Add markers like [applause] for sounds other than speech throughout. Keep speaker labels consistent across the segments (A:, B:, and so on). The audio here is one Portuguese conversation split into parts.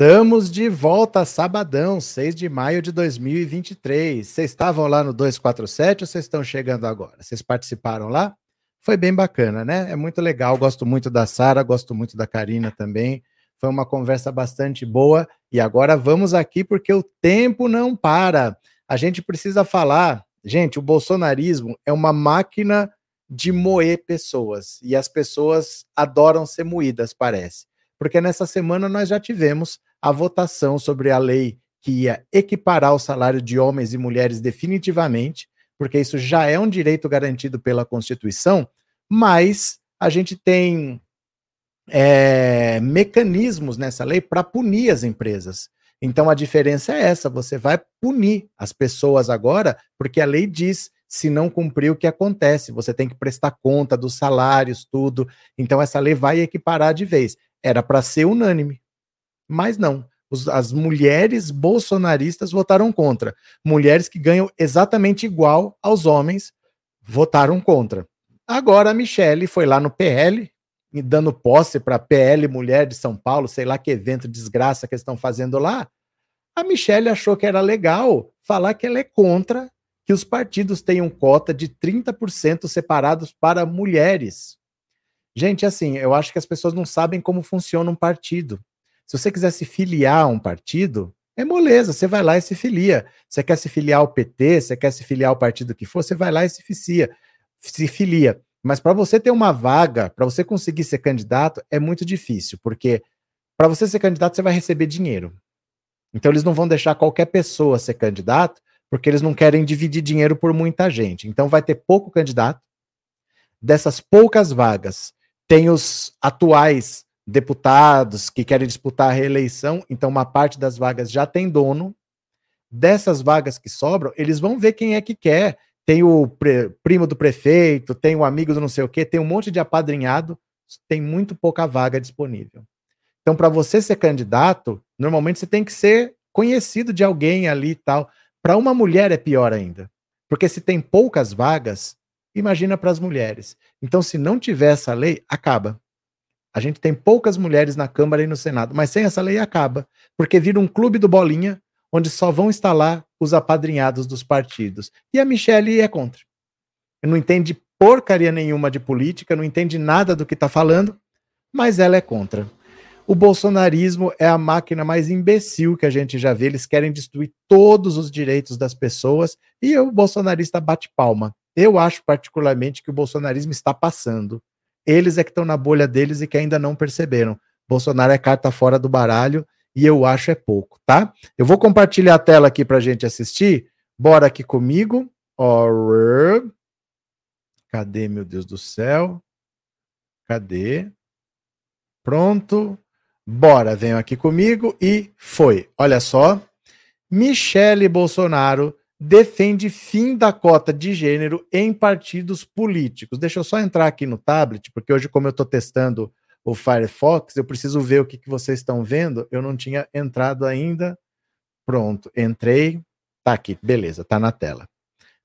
A: Estamos de volta, sabadão, 6 de maio de 2023. Vocês estavam lá no 247 ou vocês estão chegando agora? Vocês participaram lá? Foi bem bacana, né? É muito legal. Gosto muito da Sara, gosto muito da Karina também. Foi uma conversa bastante boa. E agora vamos aqui porque o tempo não para. A gente precisa falar. Gente, o bolsonarismo é uma máquina de moer pessoas. E as pessoas adoram ser moídas, parece. Porque nessa semana nós já tivemos a votação sobre a lei que ia equiparar o salário de homens e mulheres definitivamente, porque isso já é um direito garantido pela Constituição, mas a gente tem é, mecanismos nessa lei para punir as empresas. Então a diferença é essa: você vai punir as pessoas agora, porque a lei diz se não cumprir o que acontece, você tem que prestar conta dos salários, tudo. Então essa lei vai equiparar de vez. Era para ser unânime, mas não. Os, as mulheres bolsonaristas votaram contra. Mulheres que ganham exatamente igual aos homens votaram contra. Agora a Michelle foi lá no PL, dando posse para PL Mulher de São Paulo, sei lá que evento desgraça que eles estão fazendo lá. A Michelle achou que era legal falar que ela é contra que os partidos tenham cota de 30% separados para mulheres. Gente, assim, eu acho que as pessoas não sabem como funciona um partido. Se você quiser se filiar a um partido, é moleza, você vai lá e se filia. Você quer se filiar ao PT, você quer se filiar ao partido que for, você vai lá e se filia. Se filia. Mas para você ter uma vaga, para você conseguir ser candidato, é muito difícil, porque para você ser candidato, você vai receber dinheiro. Então eles não vão deixar qualquer pessoa ser candidato, porque eles não querem dividir dinheiro por muita gente. Então vai ter pouco candidato. Dessas poucas vagas, tem os atuais deputados que querem disputar a reeleição, então uma parte das vagas já tem dono. Dessas vagas que sobram, eles vão ver quem é que quer. Tem o primo do prefeito, tem o amigo do não sei o quê, tem um monte de apadrinhado, tem muito pouca vaga disponível. Então, para você ser candidato, normalmente você tem que ser conhecido de alguém ali e tal. Para uma mulher é pior ainda, porque se tem poucas vagas, imagina para as mulheres. Então, se não tiver essa lei, acaba. A gente tem poucas mulheres na Câmara e no Senado, mas sem essa lei acaba, porque vira um clube do bolinha, onde só vão instalar os apadrinhados dos partidos. E a Michelle é contra. Não entende porcaria nenhuma de política, não entende nada do que está falando, mas ela é contra. O bolsonarismo é a máquina mais imbecil que a gente já vê. Eles querem destruir todos os direitos das pessoas e o bolsonarista bate palma. Eu acho particularmente que o bolsonarismo está passando. Eles é que estão na bolha deles e que ainda não perceberam. Bolsonaro é carta fora do baralho e eu acho é pouco, tá? Eu vou compartilhar a tela aqui para gente assistir. Bora aqui comigo. Cadê, meu Deus do céu? Cadê? Pronto. Bora, venham aqui comigo e foi. Olha só. Michele Bolsonaro defende fim da cota de gênero em partidos políticos. Deixa eu só entrar aqui no tablet, porque hoje, como eu estou testando o Firefox, eu preciso ver o que, que vocês estão vendo. Eu não tinha entrado ainda. Pronto, entrei. Tá aqui, beleza, tá na tela.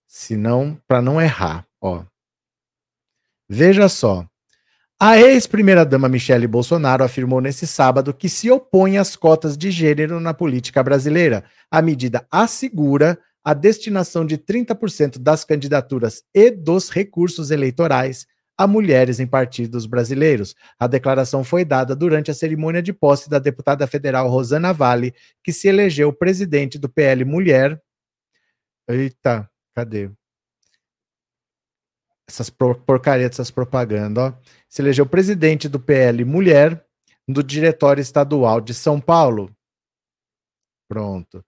A: Se não, para não errar, ó. Veja só. A ex-primeira-dama Michele Bolsonaro afirmou nesse sábado que se opõe às cotas de gênero na política brasileira. A medida assegura a destinação de 30% das candidaturas e dos recursos eleitorais a mulheres em partidos brasileiros. A declaração foi dada durante a cerimônia de posse da deputada federal Rosana Vale, que se elegeu presidente do PL Mulher. Eita, cadê? Essas porcarias dessas propagandas, ó. Se elegeu presidente do PL Mulher do Diretório Estadual de São Paulo. Pronto.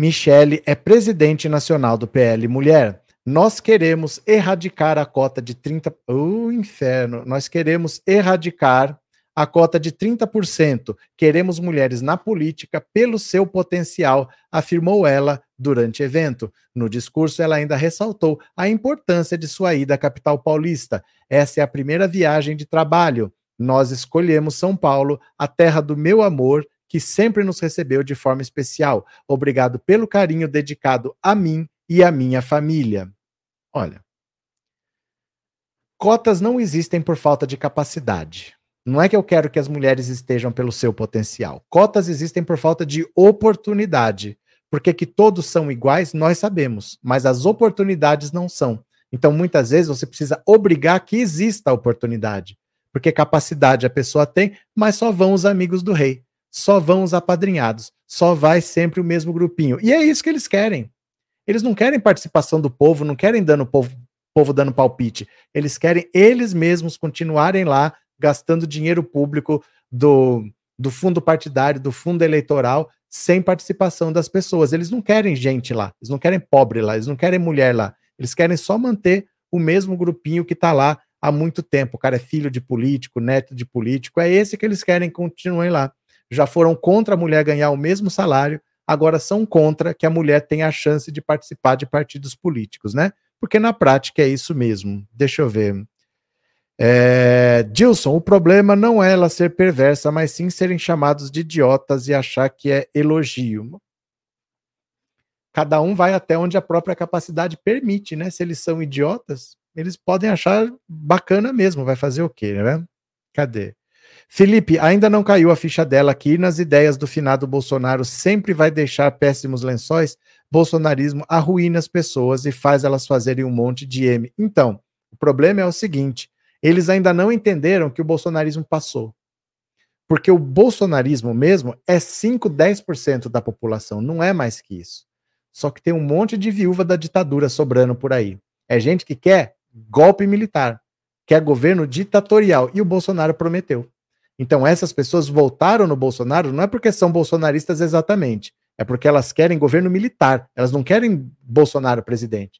A: Michele é presidente nacional do PL Mulher. Nós queremos erradicar a cota de 30%. O oh, inferno! Nós queremos erradicar a cota de 30%. Queremos mulheres na política pelo seu potencial, afirmou ela durante evento. No discurso, ela ainda ressaltou a importância de sua ida à capital paulista. Essa é a primeira viagem de trabalho. Nós escolhemos São Paulo, a terra do meu amor que sempre nos recebeu de forma especial. Obrigado pelo carinho dedicado a mim e à minha família. Olha, cotas não existem por falta de capacidade. Não é que eu quero que as mulheres estejam pelo seu potencial. Cotas existem por falta de oportunidade. Porque que todos são iguais, nós sabemos, mas as oportunidades não são. Então, muitas vezes, você precisa obrigar que exista a oportunidade. Porque capacidade a pessoa tem, mas só vão os amigos do rei, só vão os apadrinhados, só vai sempre o mesmo grupinho. E é isso que eles querem. Eles não querem participação do povo, não querem dando povo, povo dando palpite. Eles querem eles mesmos continuarem lá gastando dinheiro público do, do fundo partidário, do fundo eleitoral, sem participação das pessoas. Eles não querem gente lá, eles não querem pobre lá, eles não querem mulher lá. Eles querem só manter o mesmo grupinho que está lá há muito tempo. O cara é filho de político, neto de político, é esse que eles querem que continue lá. Já foram contra a mulher ganhar o mesmo salário, agora são contra que a mulher tenha a chance de participar de partidos políticos, né? Porque na prática é isso mesmo. Deixa eu ver. É, Dilson, o problema não é ela ser perversa, mas sim serem chamados de idiotas e achar que é elogio. Cada um vai até onde a própria capacidade permite, né? Se eles são idiotas, eles podem achar bacana mesmo. Vai fazer o quê, né? Cadê? Felipe, ainda não caiu a ficha dela aqui nas ideias do finado Bolsonaro sempre vai deixar péssimos lençóis. Bolsonarismo arruína as pessoas e faz elas fazerem um monte de M. Então, o problema é o seguinte: eles ainda não entenderam que o bolsonarismo passou. Porque o bolsonarismo mesmo é 5, 10% da população, não é mais que isso. Só que tem um monte de viúva da ditadura sobrando por aí. É gente que quer golpe militar, quer governo ditatorial, e o Bolsonaro prometeu. Então essas pessoas voltaram no Bolsonaro não é porque são bolsonaristas exatamente, é porque elas querem governo militar, elas não querem Bolsonaro presidente.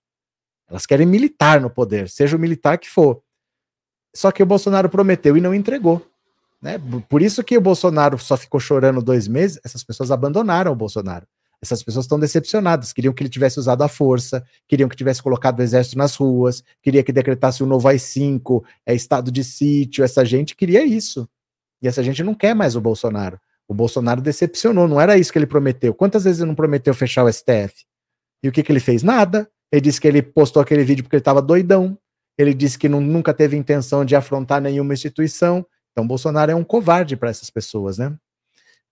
A: Elas querem militar no poder, seja o militar que for. Só que o Bolsonaro prometeu e não entregou. Né? Por isso que o Bolsonaro só ficou chorando dois meses, essas pessoas abandonaram o Bolsonaro. Essas pessoas estão decepcionadas, queriam que ele tivesse usado a força, queriam que tivesse colocado o exército nas ruas, queria que decretasse o novo AI-5, é estado de sítio, essa gente queria isso. E essa gente não quer mais o Bolsonaro. O Bolsonaro decepcionou, não era isso que ele prometeu. Quantas vezes ele não prometeu fechar o STF? E o que, que ele fez? Nada. Ele disse que ele postou aquele vídeo porque ele estava doidão. Ele disse que não, nunca teve intenção de afrontar nenhuma instituição. Então, Bolsonaro é um covarde para essas pessoas, né?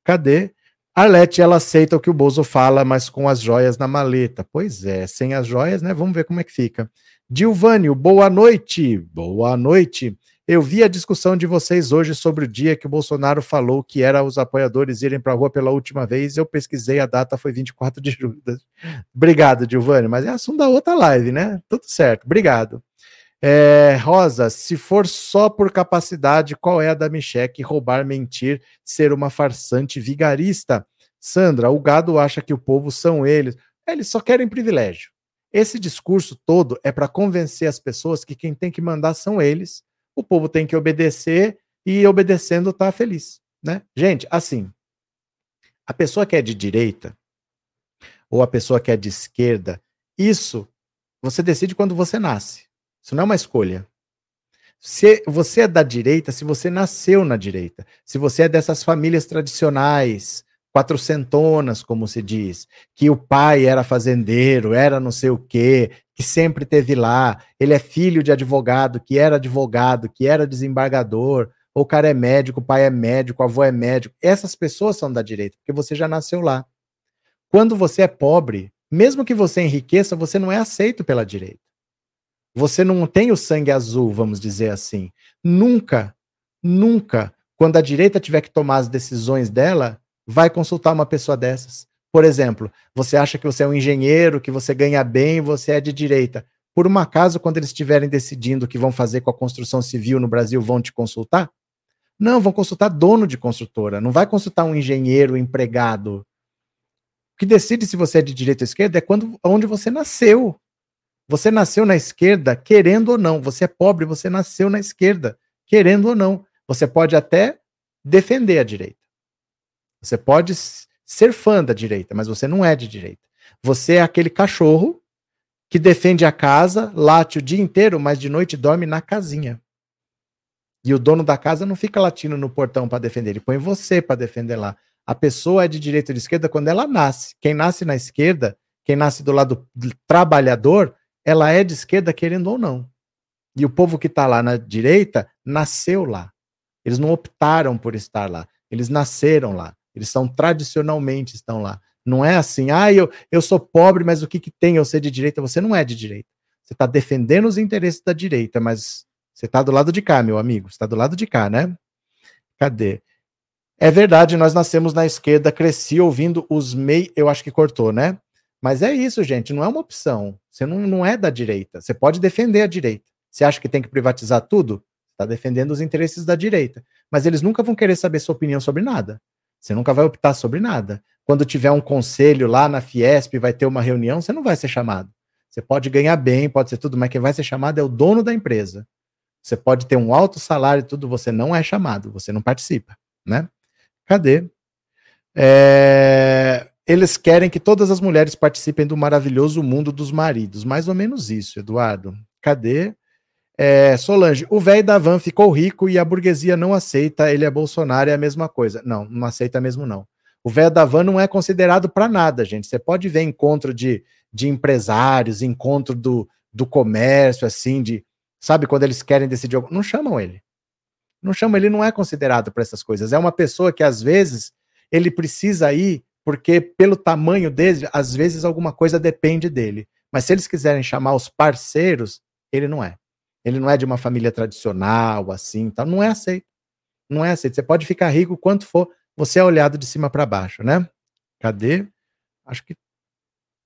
A: Cadê? Arlete, ela aceita o que o Bozo fala, mas com as joias na maleta. Pois é, sem as joias, né? Vamos ver como é que fica. Dilvânio, boa noite. Boa noite. Eu vi a discussão de vocês hoje sobre o dia que o Bolsonaro falou que era os apoiadores irem para a rua pela última vez. Eu pesquisei, a data foi 24 de julho. Obrigado, Giovanni, mas é assunto da outra live, né? Tudo certo, obrigado. É, Rosa, se for só por capacidade, qual é a da Micheque? Roubar, mentir, ser uma farsante vigarista? Sandra, o gado acha que o povo são eles. Eles só querem privilégio. Esse discurso todo é para convencer as pessoas que quem tem que mandar são eles, o povo tem que obedecer e obedecendo tá feliz, né? Gente, assim, a pessoa que é de direita ou a pessoa que é de esquerda, isso você decide quando você nasce. Isso não é uma escolha. Se você é da direita, se você nasceu na direita, se você é dessas famílias tradicionais, quatrocentonas, como se diz, que o pai era fazendeiro, era não sei o quê, que sempre teve lá, ele é filho de advogado, que era advogado, que era desembargador, ou o cara é médico, o pai é médico, o avô é médico. Essas pessoas são da direita, porque você já nasceu lá. Quando você é pobre, mesmo que você enriqueça, você não é aceito pela direita. Você não tem o sangue azul, vamos dizer assim. Nunca, nunca, quando a direita tiver que tomar as decisões dela, vai consultar uma pessoa dessas. Por exemplo, você acha que você é um engenheiro, que você ganha bem, você é de direita. Por um acaso, quando eles estiverem decidindo o que vão fazer com a construção civil no Brasil, vão te consultar? Não, vão consultar dono de construtora, não vai consultar um engenheiro, empregado. O que decide se você é de direita ou esquerda é quando, onde você nasceu. Você nasceu na esquerda, querendo ou não. Você é pobre, você nasceu na esquerda, querendo ou não. Você pode até defender a direita. Você pode ser fã da direita, mas você não é de direita. Você é aquele cachorro que defende a casa, late o dia inteiro, mas de noite dorme na casinha. E o dono da casa não fica latindo no portão para defender, ele põe você para defender lá. A pessoa é de direita ou de esquerda quando ela nasce. Quem nasce na esquerda, quem nasce do lado trabalhador, ela é de esquerda querendo ou não. E o povo que está lá na direita nasceu lá. Eles não optaram por estar lá. Eles nasceram lá. Eles são tradicionalmente estão lá. Não é assim, ah, eu, eu sou pobre, mas o que, que tem eu ser de direita? Você não é de direita. Você está defendendo os interesses da direita, mas você está do lado de cá, meu amigo. Você está do lado de cá, né? Cadê? É verdade, nós nascemos na esquerda, cresci ouvindo os MEI, eu acho que cortou, né? Mas é isso, gente, não é uma opção. Você não, não é da direita. Você pode defender a direita. Você acha que tem que privatizar tudo? Está defendendo os interesses da direita. Mas eles nunca vão querer saber sua opinião sobre nada. Você nunca vai optar sobre nada. Quando tiver um conselho lá na Fiesp, vai ter uma reunião, você não vai ser chamado. Você pode ganhar bem, pode ser tudo, mas quem vai ser chamado é o dono da empresa. Você pode ter um alto salário e tudo, você não é chamado, você não participa, né? Cadê? É... Eles querem que todas as mulheres participem do maravilhoso mundo dos maridos. Mais ou menos isso, Eduardo. Cadê? É, Solange, o velho da van ficou rico e a burguesia não aceita, ele é Bolsonaro, é a mesma coisa. Não, não aceita mesmo não. O velho da van não é considerado para nada, gente. Você pode ver encontro de, de empresários, encontro do, do comércio, assim, de Sabe quando eles querem decidir? Não chamam ele. Não chamam, ele não é considerado para essas coisas. É uma pessoa que às vezes ele precisa ir porque pelo tamanho dele, às vezes alguma coisa depende dele. Mas se eles quiserem chamar os parceiros, ele não é. Ele não é de uma família tradicional, assim, então não é aceito. Não é aceito. Você pode ficar rico quanto for, você é olhado de cima para baixo, né? Cadê? Acho que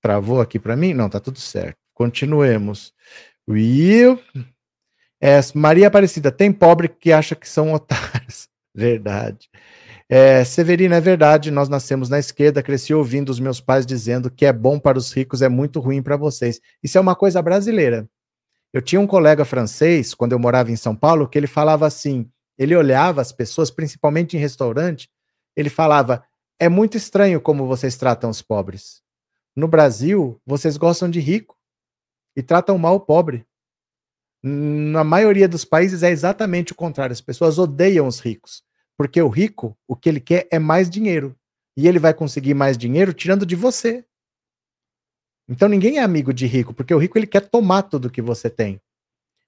A: travou aqui para mim. Não, tá tudo certo. Continuemos. Will, é, Maria Aparecida, tem pobre que acha que são otários. [laughs] Verdade. É, Severina, é verdade, nós nascemos na esquerda, cresci ouvindo os meus pais dizendo que é bom para os ricos, é muito ruim para vocês. Isso é uma coisa brasileira. Eu tinha um colega francês, quando eu morava em São Paulo, que ele falava assim: ele olhava as pessoas, principalmente em restaurante, ele falava: é muito estranho como vocês tratam os pobres. No Brasil, vocês gostam de rico e tratam mal o pobre na maioria dos países é exatamente o contrário. As pessoas odeiam os ricos, porque o rico, o que ele quer é mais dinheiro. E ele vai conseguir mais dinheiro tirando de você. Então ninguém é amigo de rico, porque o rico ele quer tomar tudo que você tem.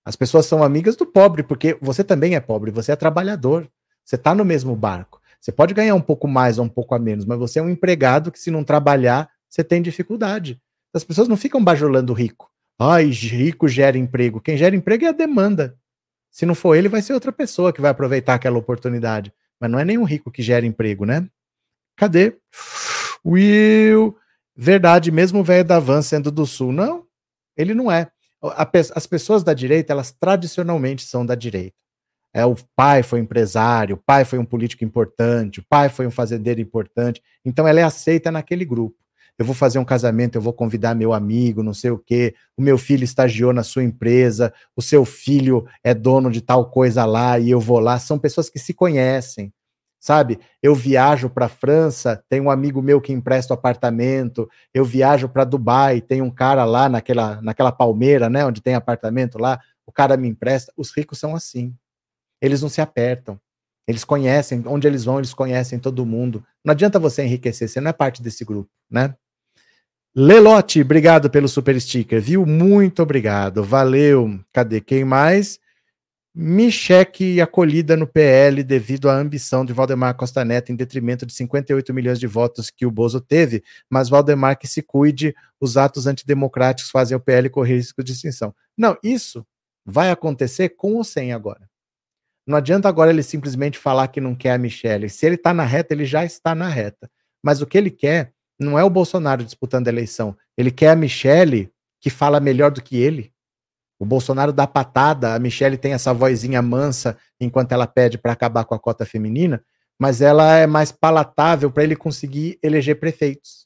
A: As pessoas são amigas do pobre, porque você também é pobre, você é trabalhador, você está no mesmo barco. Você pode ganhar um pouco mais ou um pouco a menos, mas você é um empregado que, se não trabalhar, você tem dificuldade. As pessoas não ficam bajulando o rico. Ai, rico gera emprego. Quem gera emprego é a demanda. Se não for ele, vai ser outra pessoa que vai aproveitar aquela oportunidade. Mas não é nenhum rico que gera emprego, né? Cadê? Will. Verdade, mesmo o velho da van sendo do sul. Não, ele não é. As pessoas da direita, elas tradicionalmente são da direita. É, o pai foi empresário, o pai foi um político importante, o pai foi um fazendeiro importante. Então ela é aceita naquele grupo eu vou fazer um casamento, eu vou convidar meu amigo, não sei o quê, o meu filho estagiou na sua empresa, o seu filho é dono de tal coisa lá e eu vou lá. São pessoas que se conhecem, sabe? Eu viajo para França, tem um amigo meu que empresta o apartamento, eu viajo para Dubai, tem um cara lá naquela, naquela palmeira, né, onde tem apartamento lá, o cara me empresta. Os ricos são assim. Eles não se apertam. Eles conhecem, onde eles vão, eles conhecem todo mundo. Não adianta você enriquecer, você não é parte desse grupo, né? Lelote, obrigado pelo super sticker, viu? Muito obrigado, valeu. Cadê quem mais? Micheque acolhida no PL devido à ambição de Valdemar Costa Neto em detrimento de 58 milhões de votos que o Bozo teve, mas Valdemar que se cuide, os atos antidemocráticos fazem o PL correr risco de extinção. Não, isso vai acontecer com ou sem agora. Não adianta agora ele simplesmente falar que não quer a Michelle. Se ele está na reta, ele já está na reta. Mas o que ele quer não é o Bolsonaro disputando a eleição. Ele quer a Michelle, que fala melhor do que ele. O Bolsonaro dá patada, a Michelle tem essa vozinha mansa enquanto ela pede para acabar com a cota feminina, mas ela é mais palatável para ele conseguir eleger prefeitos.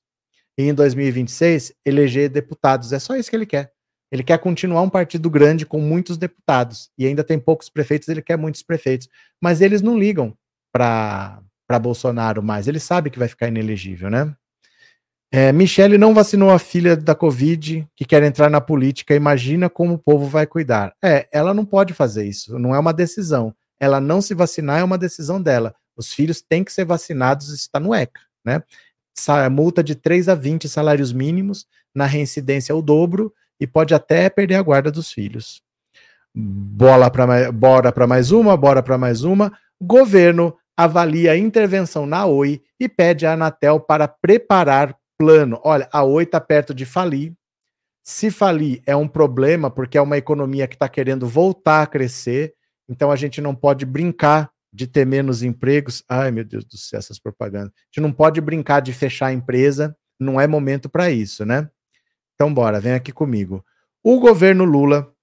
A: E em 2026, eleger deputados. É só isso que ele quer. Ele quer continuar um partido grande com muitos deputados. E ainda tem poucos prefeitos, ele quer muitos prefeitos. Mas eles não ligam para Bolsonaro mais. Ele sabe que vai ficar inelegível, né? É, Michele não vacinou a filha da Covid, que quer entrar na política. Imagina como o povo vai cuidar. É, ela não pode fazer isso, não é uma decisão. Ela não se vacinar é uma decisão dela. Os filhos têm que ser vacinados, isso está no ECA, né? Multa de 3 a 20 salários mínimos, na reincidência o dobro, e pode até perder a guarda dos filhos. Bola pra, bora para mais uma, bora para mais uma. Governo avalia a intervenção na Oi e pede à Anatel para preparar plano. Olha, a Oi está perto de falir. Se falir é um problema, porque é uma economia que está querendo voltar a crescer, então a gente não pode brincar de ter menos empregos. Ai, meu Deus do céu, essas propagandas. A gente não pode brincar de fechar a empresa, não é momento para isso, né? Então, bora, vem aqui comigo. O governo Lula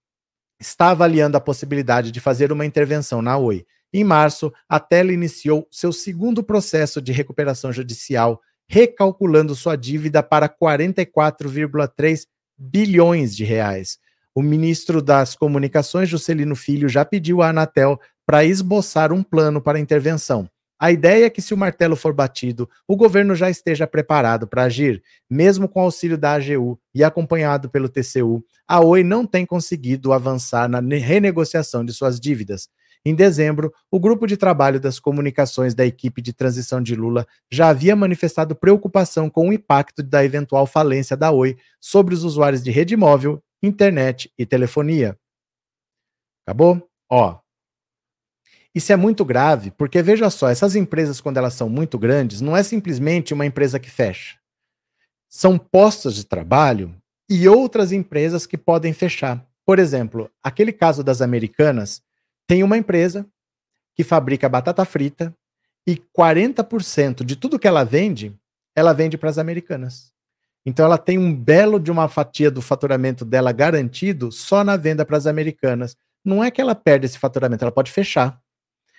A: está avaliando a possibilidade de fazer uma intervenção na Oi em março, a Tela iniciou seu segundo processo de recuperação judicial, recalculando sua dívida para 44,3 bilhões de reais. O ministro das Comunicações, Juscelino Filho, já pediu à Anatel para esboçar um plano para intervenção. A ideia é que, se o martelo for batido, o governo já esteja preparado para agir. Mesmo com auxílio da AGU e acompanhado pelo TCU, a Oi não tem conseguido avançar na renegociação de suas dívidas. Em dezembro, o grupo de trabalho das comunicações da equipe de transição de Lula já havia manifestado preocupação com o impacto da eventual falência da Oi sobre os usuários de rede móvel, internet e telefonia. Acabou? Ó. Isso é muito grave, porque veja só, essas empresas, quando elas são muito grandes, não é simplesmente uma empresa que fecha. São postos de trabalho e outras empresas que podem fechar. Por exemplo, aquele caso das americanas, tem uma empresa que fabrica batata frita e 40% de tudo que ela vende, ela vende para as americanas. Então ela tem um belo de uma fatia do faturamento dela garantido só na venda para as americanas. Não é que ela perde esse faturamento, ela pode fechar.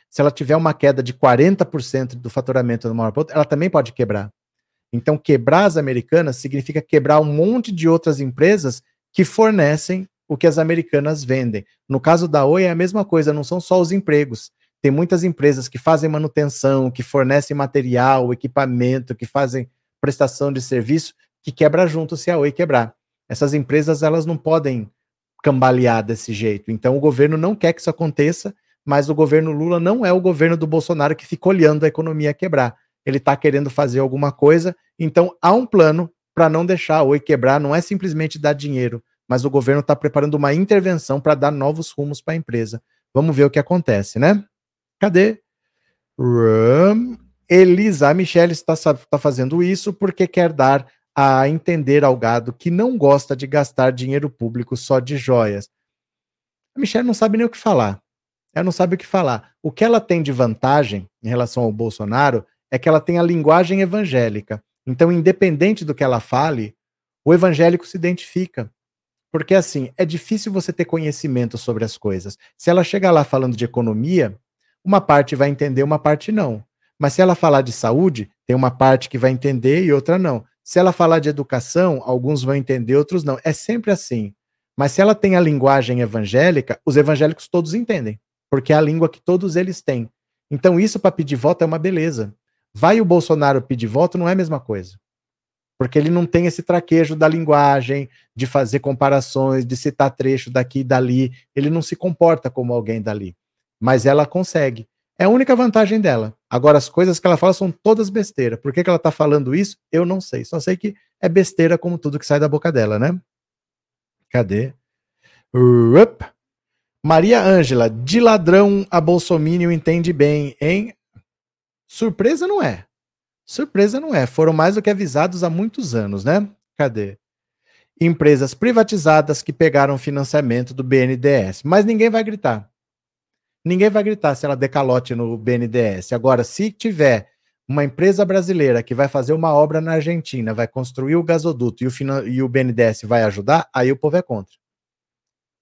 A: Se ela tiver uma queda de 40% do faturamento numa hora para outra, ela também pode quebrar. Então, quebrar as americanas significa quebrar um monte de outras empresas que fornecem o que as americanas vendem. No caso da Oi é a mesma coisa, não são só os empregos. Tem muitas empresas que fazem manutenção, que fornecem material, equipamento, que fazem prestação de serviço, que quebra junto se a Oi quebrar. Essas empresas elas não podem cambalear desse jeito. Então o governo não quer que isso aconteça, mas o governo Lula não é o governo do Bolsonaro que fica olhando a economia quebrar. Ele está querendo fazer alguma coisa, então há um plano para não deixar a Oi quebrar, não é simplesmente dar dinheiro, mas o governo está preparando uma intervenção para dar novos rumos para a empresa. Vamos ver o que acontece, né? Cadê? Elisa, a Michelle está, está fazendo isso porque quer dar a entender ao gado que não gosta de gastar dinheiro público só de joias. A Michelle não sabe nem o que falar. Ela não sabe o que falar. O que ela tem de vantagem em relação ao Bolsonaro é que ela tem a linguagem evangélica. Então, independente do que ela fale, o evangélico se identifica. Porque assim, é difícil você ter conhecimento sobre as coisas. Se ela chegar lá falando de economia, uma parte vai entender, uma parte não. Mas se ela falar de saúde, tem uma parte que vai entender e outra não. Se ela falar de educação, alguns vão entender, outros não. É sempre assim. Mas se ela tem a linguagem evangélica, os evangélicos todos entendem, porque é a língua que todos eles têm. Então isso para pedir voto é uma beleza. Vai o Bolsonaro pedir voto não é a mesma coisa porque ele não tem esse traquejo da linguagem, de fazer comparações, de citar trecho daqui e dali. Ele não se comporta como alguém dali. Mas ela consegue. É a única vantagem dela. Agora, as coisas que ela fala são todas besteira. Por que, que ela está falando isso? Eu não sei. Só sei que é besteira como tudo que sai da boca dela, né? Cadê? Maria Ângela, de ladrão a Bolsonaro entende bem, hein? Surpresa não é. Surpresa não é, foram mais do que avisados há muitos anos, né? Cadê? Empresas privatizadas que pegaram financiamento do BNDES. Mas ninguém vai gritar. Ninguém vai gritar se ela decalote no BNDES. Agora, se tiver uma empresa brasileira que vai fazer uma obra na Argentina, vai construir o gasoduto e o, e o BNDES vai ajudar, aí o povo é contra.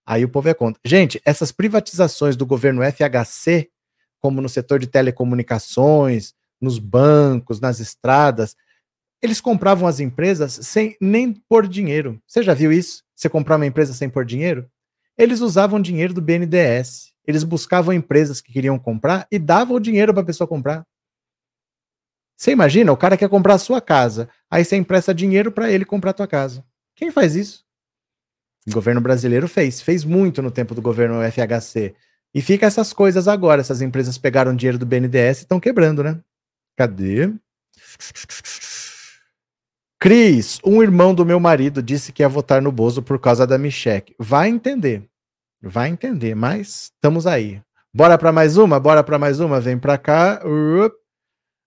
A: Aí o povo é contra. Gente, essas privatizações do governo FHC, como no setor de telecomunicações, nos bancos, nas estradas, eles compravam as empresas sem nem pôr dinheiro. Você já viu isso? Você comprar uma empresa sem pôr dinheiro? Eles usavam dinheiro do BNDES. Eles buscavam empresas que queriam comprar e davam o dinheiro para a pessoa comprar. Você imagina, o cara quer comprar a sua casa, aí você empresta dinheiro para ele comprar a tua casa. Quem faz isso? O governo brasileiro fez, fez muito no tempo do governo FHC. E fica essas coisas agora, essas empresas pegaram dinheiro do BNDES e estão quebrando, né? Cadê? Cris, um irmão do meu marido disse que ia votar no Bozo por causa da Michelle. Vai entender. Vai entender, mas estamos aí. Bora para mais uma? Bora para mais uma? Vem para cá.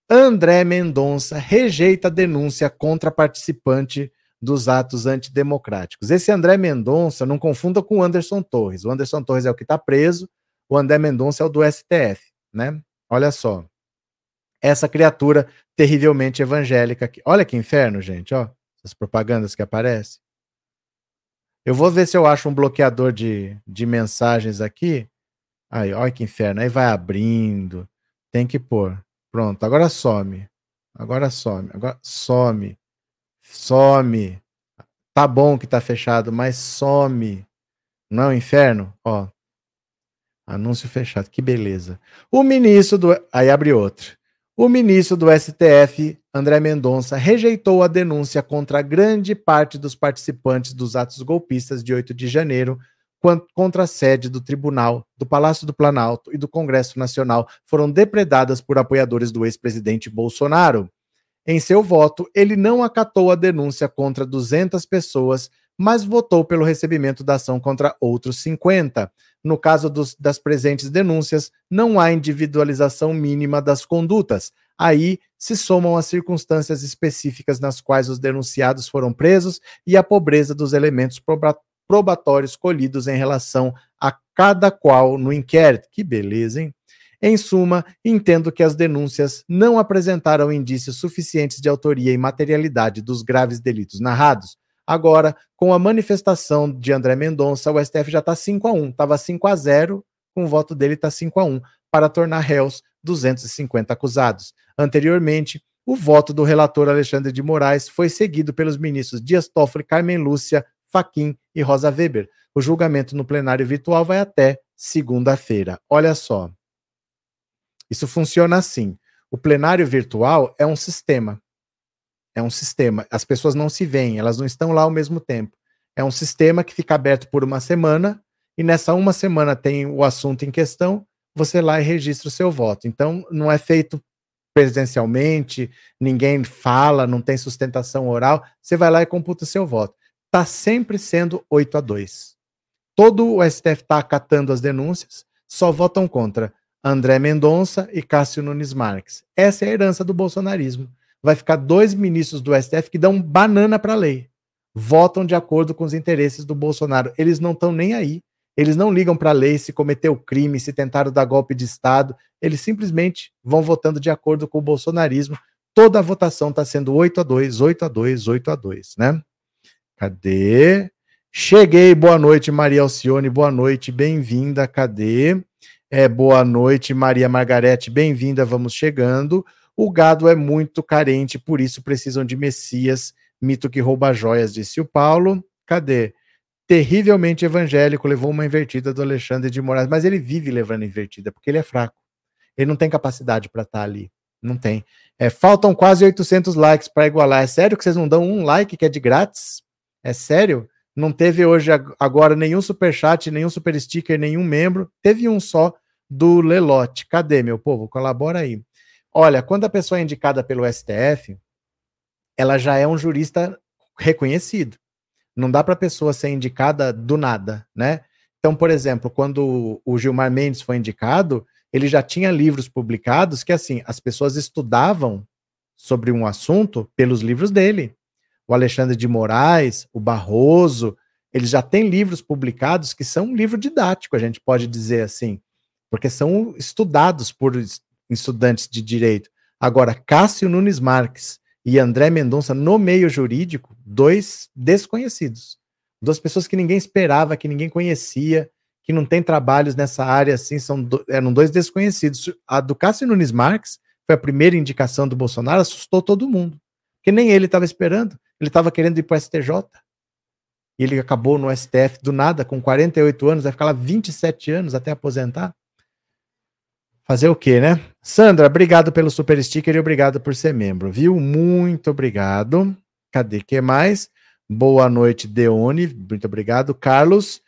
A: André Mendonça rejeita denúncia contra participante dos atos antidemocráticos. Esse André Mendonça, não confunda com o Anderson Torres. O Anderson Torres é o que está preso, o André Mendonça é o do STF, né? Olha só. Essa criatura terrivelmente evangélica. Aqui. Olha que inferno, gente, ó. Essas propagandas que aparecem. Eu vou ver se eu acho um bloqueador de, de mensagens aqui. Aí, olha que inferno. Aí vai abrindo. Tem que pôr. Pronto, agora some. Agora some. Agora some. Some. Tá bom que tá fechado, mas some. Não é o inferno? Ó. Anúncio fechado. Que beleza. O ministro do. Aí abre outro. O ministro do STF, André Mendonça, rejeitou a denúncia contra grande parte dos participantes dos atos golpistas de 8 de janeiro contra a sede do Tribunal, do Palácio do Planalto e do Congresso Nacional foram depredadas por apoiadores do ex-presidente Bolsonaro. Em seu voto, ele não acatou a denúncia contra 200 pessoas, mas votou pelo recebimento da ação contra outros 50. No caso dos, das presentes denúncias, não há individualização mínima das condutas. Aí se somam as circunstâncias específicas nas quais os denunciados foram presos e a pobreza dos elementos probatórios colhidos em relação a cada qual no inquérito. Que beleza, hein? Em suma, entendo que as denúncias não apresentaram indícios suficientes de autoria e materialidade dos graves delitos narrados. Agora, com a manifestação de André Mendonça, o STF já está 5 a 1 Estava 5 a 0 com o voto dele está 5 a 1 para tornar réus 250 acusados. Anteriormente, o voto do relator Alexandre de Moraes foi seguido pelos ministros Dias Toffoli, Carmen Lúcia, Faquim e Rosa Weber. O julgamento no plenário virtual vai até segunda-feira. Olha só. Isso funciona assim. O plenário virtual é um sistema. É um sistema. As pessoas não se veem, elas não estão lá ao mesmo tempo. É um sistema que fica aberto por uma semana e nessa uma semana tem o assunto em questão, você lá e registra o seu voto. Então, não é feito presencialmente, ninguém fala, não tem sustentação oral, você vai lá e computa o seu voto está sempre sendo 8 a 2. Todo o STF está acatando as denúncias, só votam contra André Mendonça e Cássio Nunes Marques. Essa é a herança do bolsonarismo. Vai ficar dois ministros do STF que dão banana para a lei. Votam de acordo com os interesses do Bolsonaro. Eles não estão nem aí. Eles não ligam para a lei se cometeu crime, se tentaram dar golpe de Estado. Eles simplesmente vão votando de acordo com o bolsonarismo. Toda a votação está sendo 8 a 2, 8 a 2, 8 a 2, né? Cadê? Cheguei, boa noite, Maria Alcione, boa noite, bem-vinda, cadê? É, boa noite, Maria Margarete, bem-vinda, vamos chegando. O gado é muito carente, por isso precisam de Messias, mito que rouba joias, disse o Paulo. Cadê? Terrivelmente evangélico, levou uma invertida do Alexandre de Moraes, mas ele vive levando invertida, porque ele é fraco. Ele não tem capacidade para estar tá ali. Não tem. É, faltam quase 800 likes para igualar. É sério que vocês não dão um like que é de grátis? É sério? Não teve hoje agora nenhum super chat, nenhum super sticker, nenhum membro. Teve um só do Lelote. Cadê, meu povo? Colabora aí. Olha, quando a pessoa é indicada pelo STF, ela já é um jurista reconhecido. Não dá para a pessoa ser indicada do nada, né? Então, por exemplo, quando o Gilmar Mendes foi indicado, ele já tinha livros publicados que, assim, as pessoas estudavam sobre um assunto pelos livros dele o Alexandre de Moraes, o Barroso, eles já têm livros publicados que são um livro didático, a gente pode dizer assim, porque são estudados por estudantes de direito. Agora, Cássio Nunes Marques e André Mendonça, no meio jurídico, dois desconhecidos. Duas pessoas que ninguém esperava, que ninguém conhecia, que não tem trabalhos nessa área, assim, são do, eram dois desconhecidos. A do Cássio Nunes Marques foi a primeira indicação do Bolsonaro, assustou todo mundo, que nem ele estava esperando. Ele estava querendo ir para o STJ. E ele acabou no STF do nada, com 48 anos, vai ficar lá 27 anos até aposentar. Fazer o quê, né? Sandra, obrigado pelo super sticker e obrigado por ser membro, viu? Muito obrigado. Cadê que mais? Boa noite, Deone. Muito obrigado. Carlos,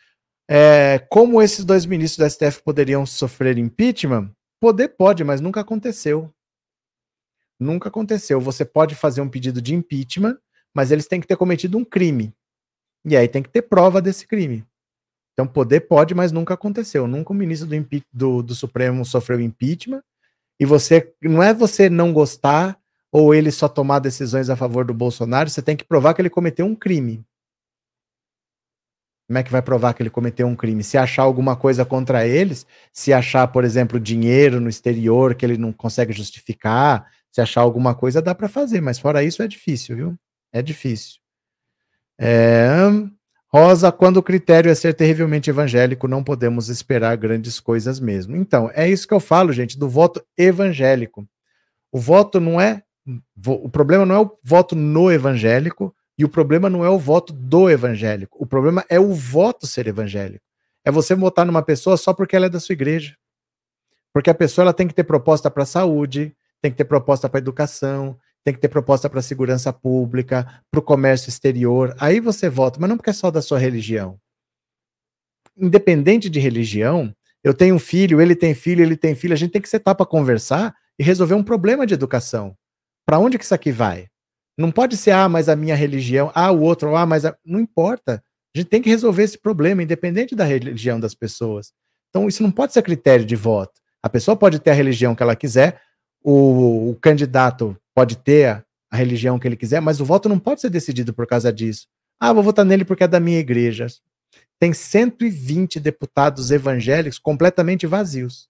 A: é, como esses dois ministros da STF poderiam sofrer impeachment? Poder pode, mas nunca aconteceu. Nunca aconteceu. Você pode fazer um pedido de impeachment mas eles têm que ter cometido um crime. E aí tem que ter prova desse crime. Então, poder pode, mas nunca aconteceu. Nunca o ministro do, do, do Supremo sofreu impeachment. E você não é você não gostar ou ele só tomar decisões a favor do Bolsonaro, você tem que provar que ele cometeu um crime. Como é que vai provar que ele cometeu um crime? Se achar alguma coisa contra eles, se achar, por exemplo, dinheiro no exterior que ele não consegue justificar, se achar alguma coisa, dá para fazer, mas fora isso é difícil, viu? É difícil. É... Rosa, quando o critério é ser terrivelmente evangélico, não podemos esperar grandes coisas mesmo. Então, é isso que eu falo, gente, do voto evangélico. O voto não é. O problema não é o voto no evangélico, e o problema não é o voto do evangélico. O problema é o voto ser evangélico. É você votar numa pessoa só porque ela é da sua igreja. Porque a pessoa ela tem que ter proposta para a saúde, tem que ter proposta para educação, tem que ter proposta para segurança pública, para o comércio exterior. Aí você vota, mas não porque é só da sua religião. Independente de religião, eu tenho um filho, ele tem filho, ele tem filho, a gente tem que sentar para conversar e resolver um problema de educação. Para onde que isso aqui vai? Não pode ser, ah, mas a minha religião, ah, o outro, ah, mas a... não importa. A gente tem que resolver esse problema, independente da religião das pessoas. Então, isso não pode ser critério de voto. A pessoa pode ter a religião que ela quiser, o, o candidato pode ter a, religião que ele quiser, mas o voto não pode ser decidido por causa disso. Ah, vou votar nele porque é da minha igreja. Tem 120 deputados evangélicos completamente vazios,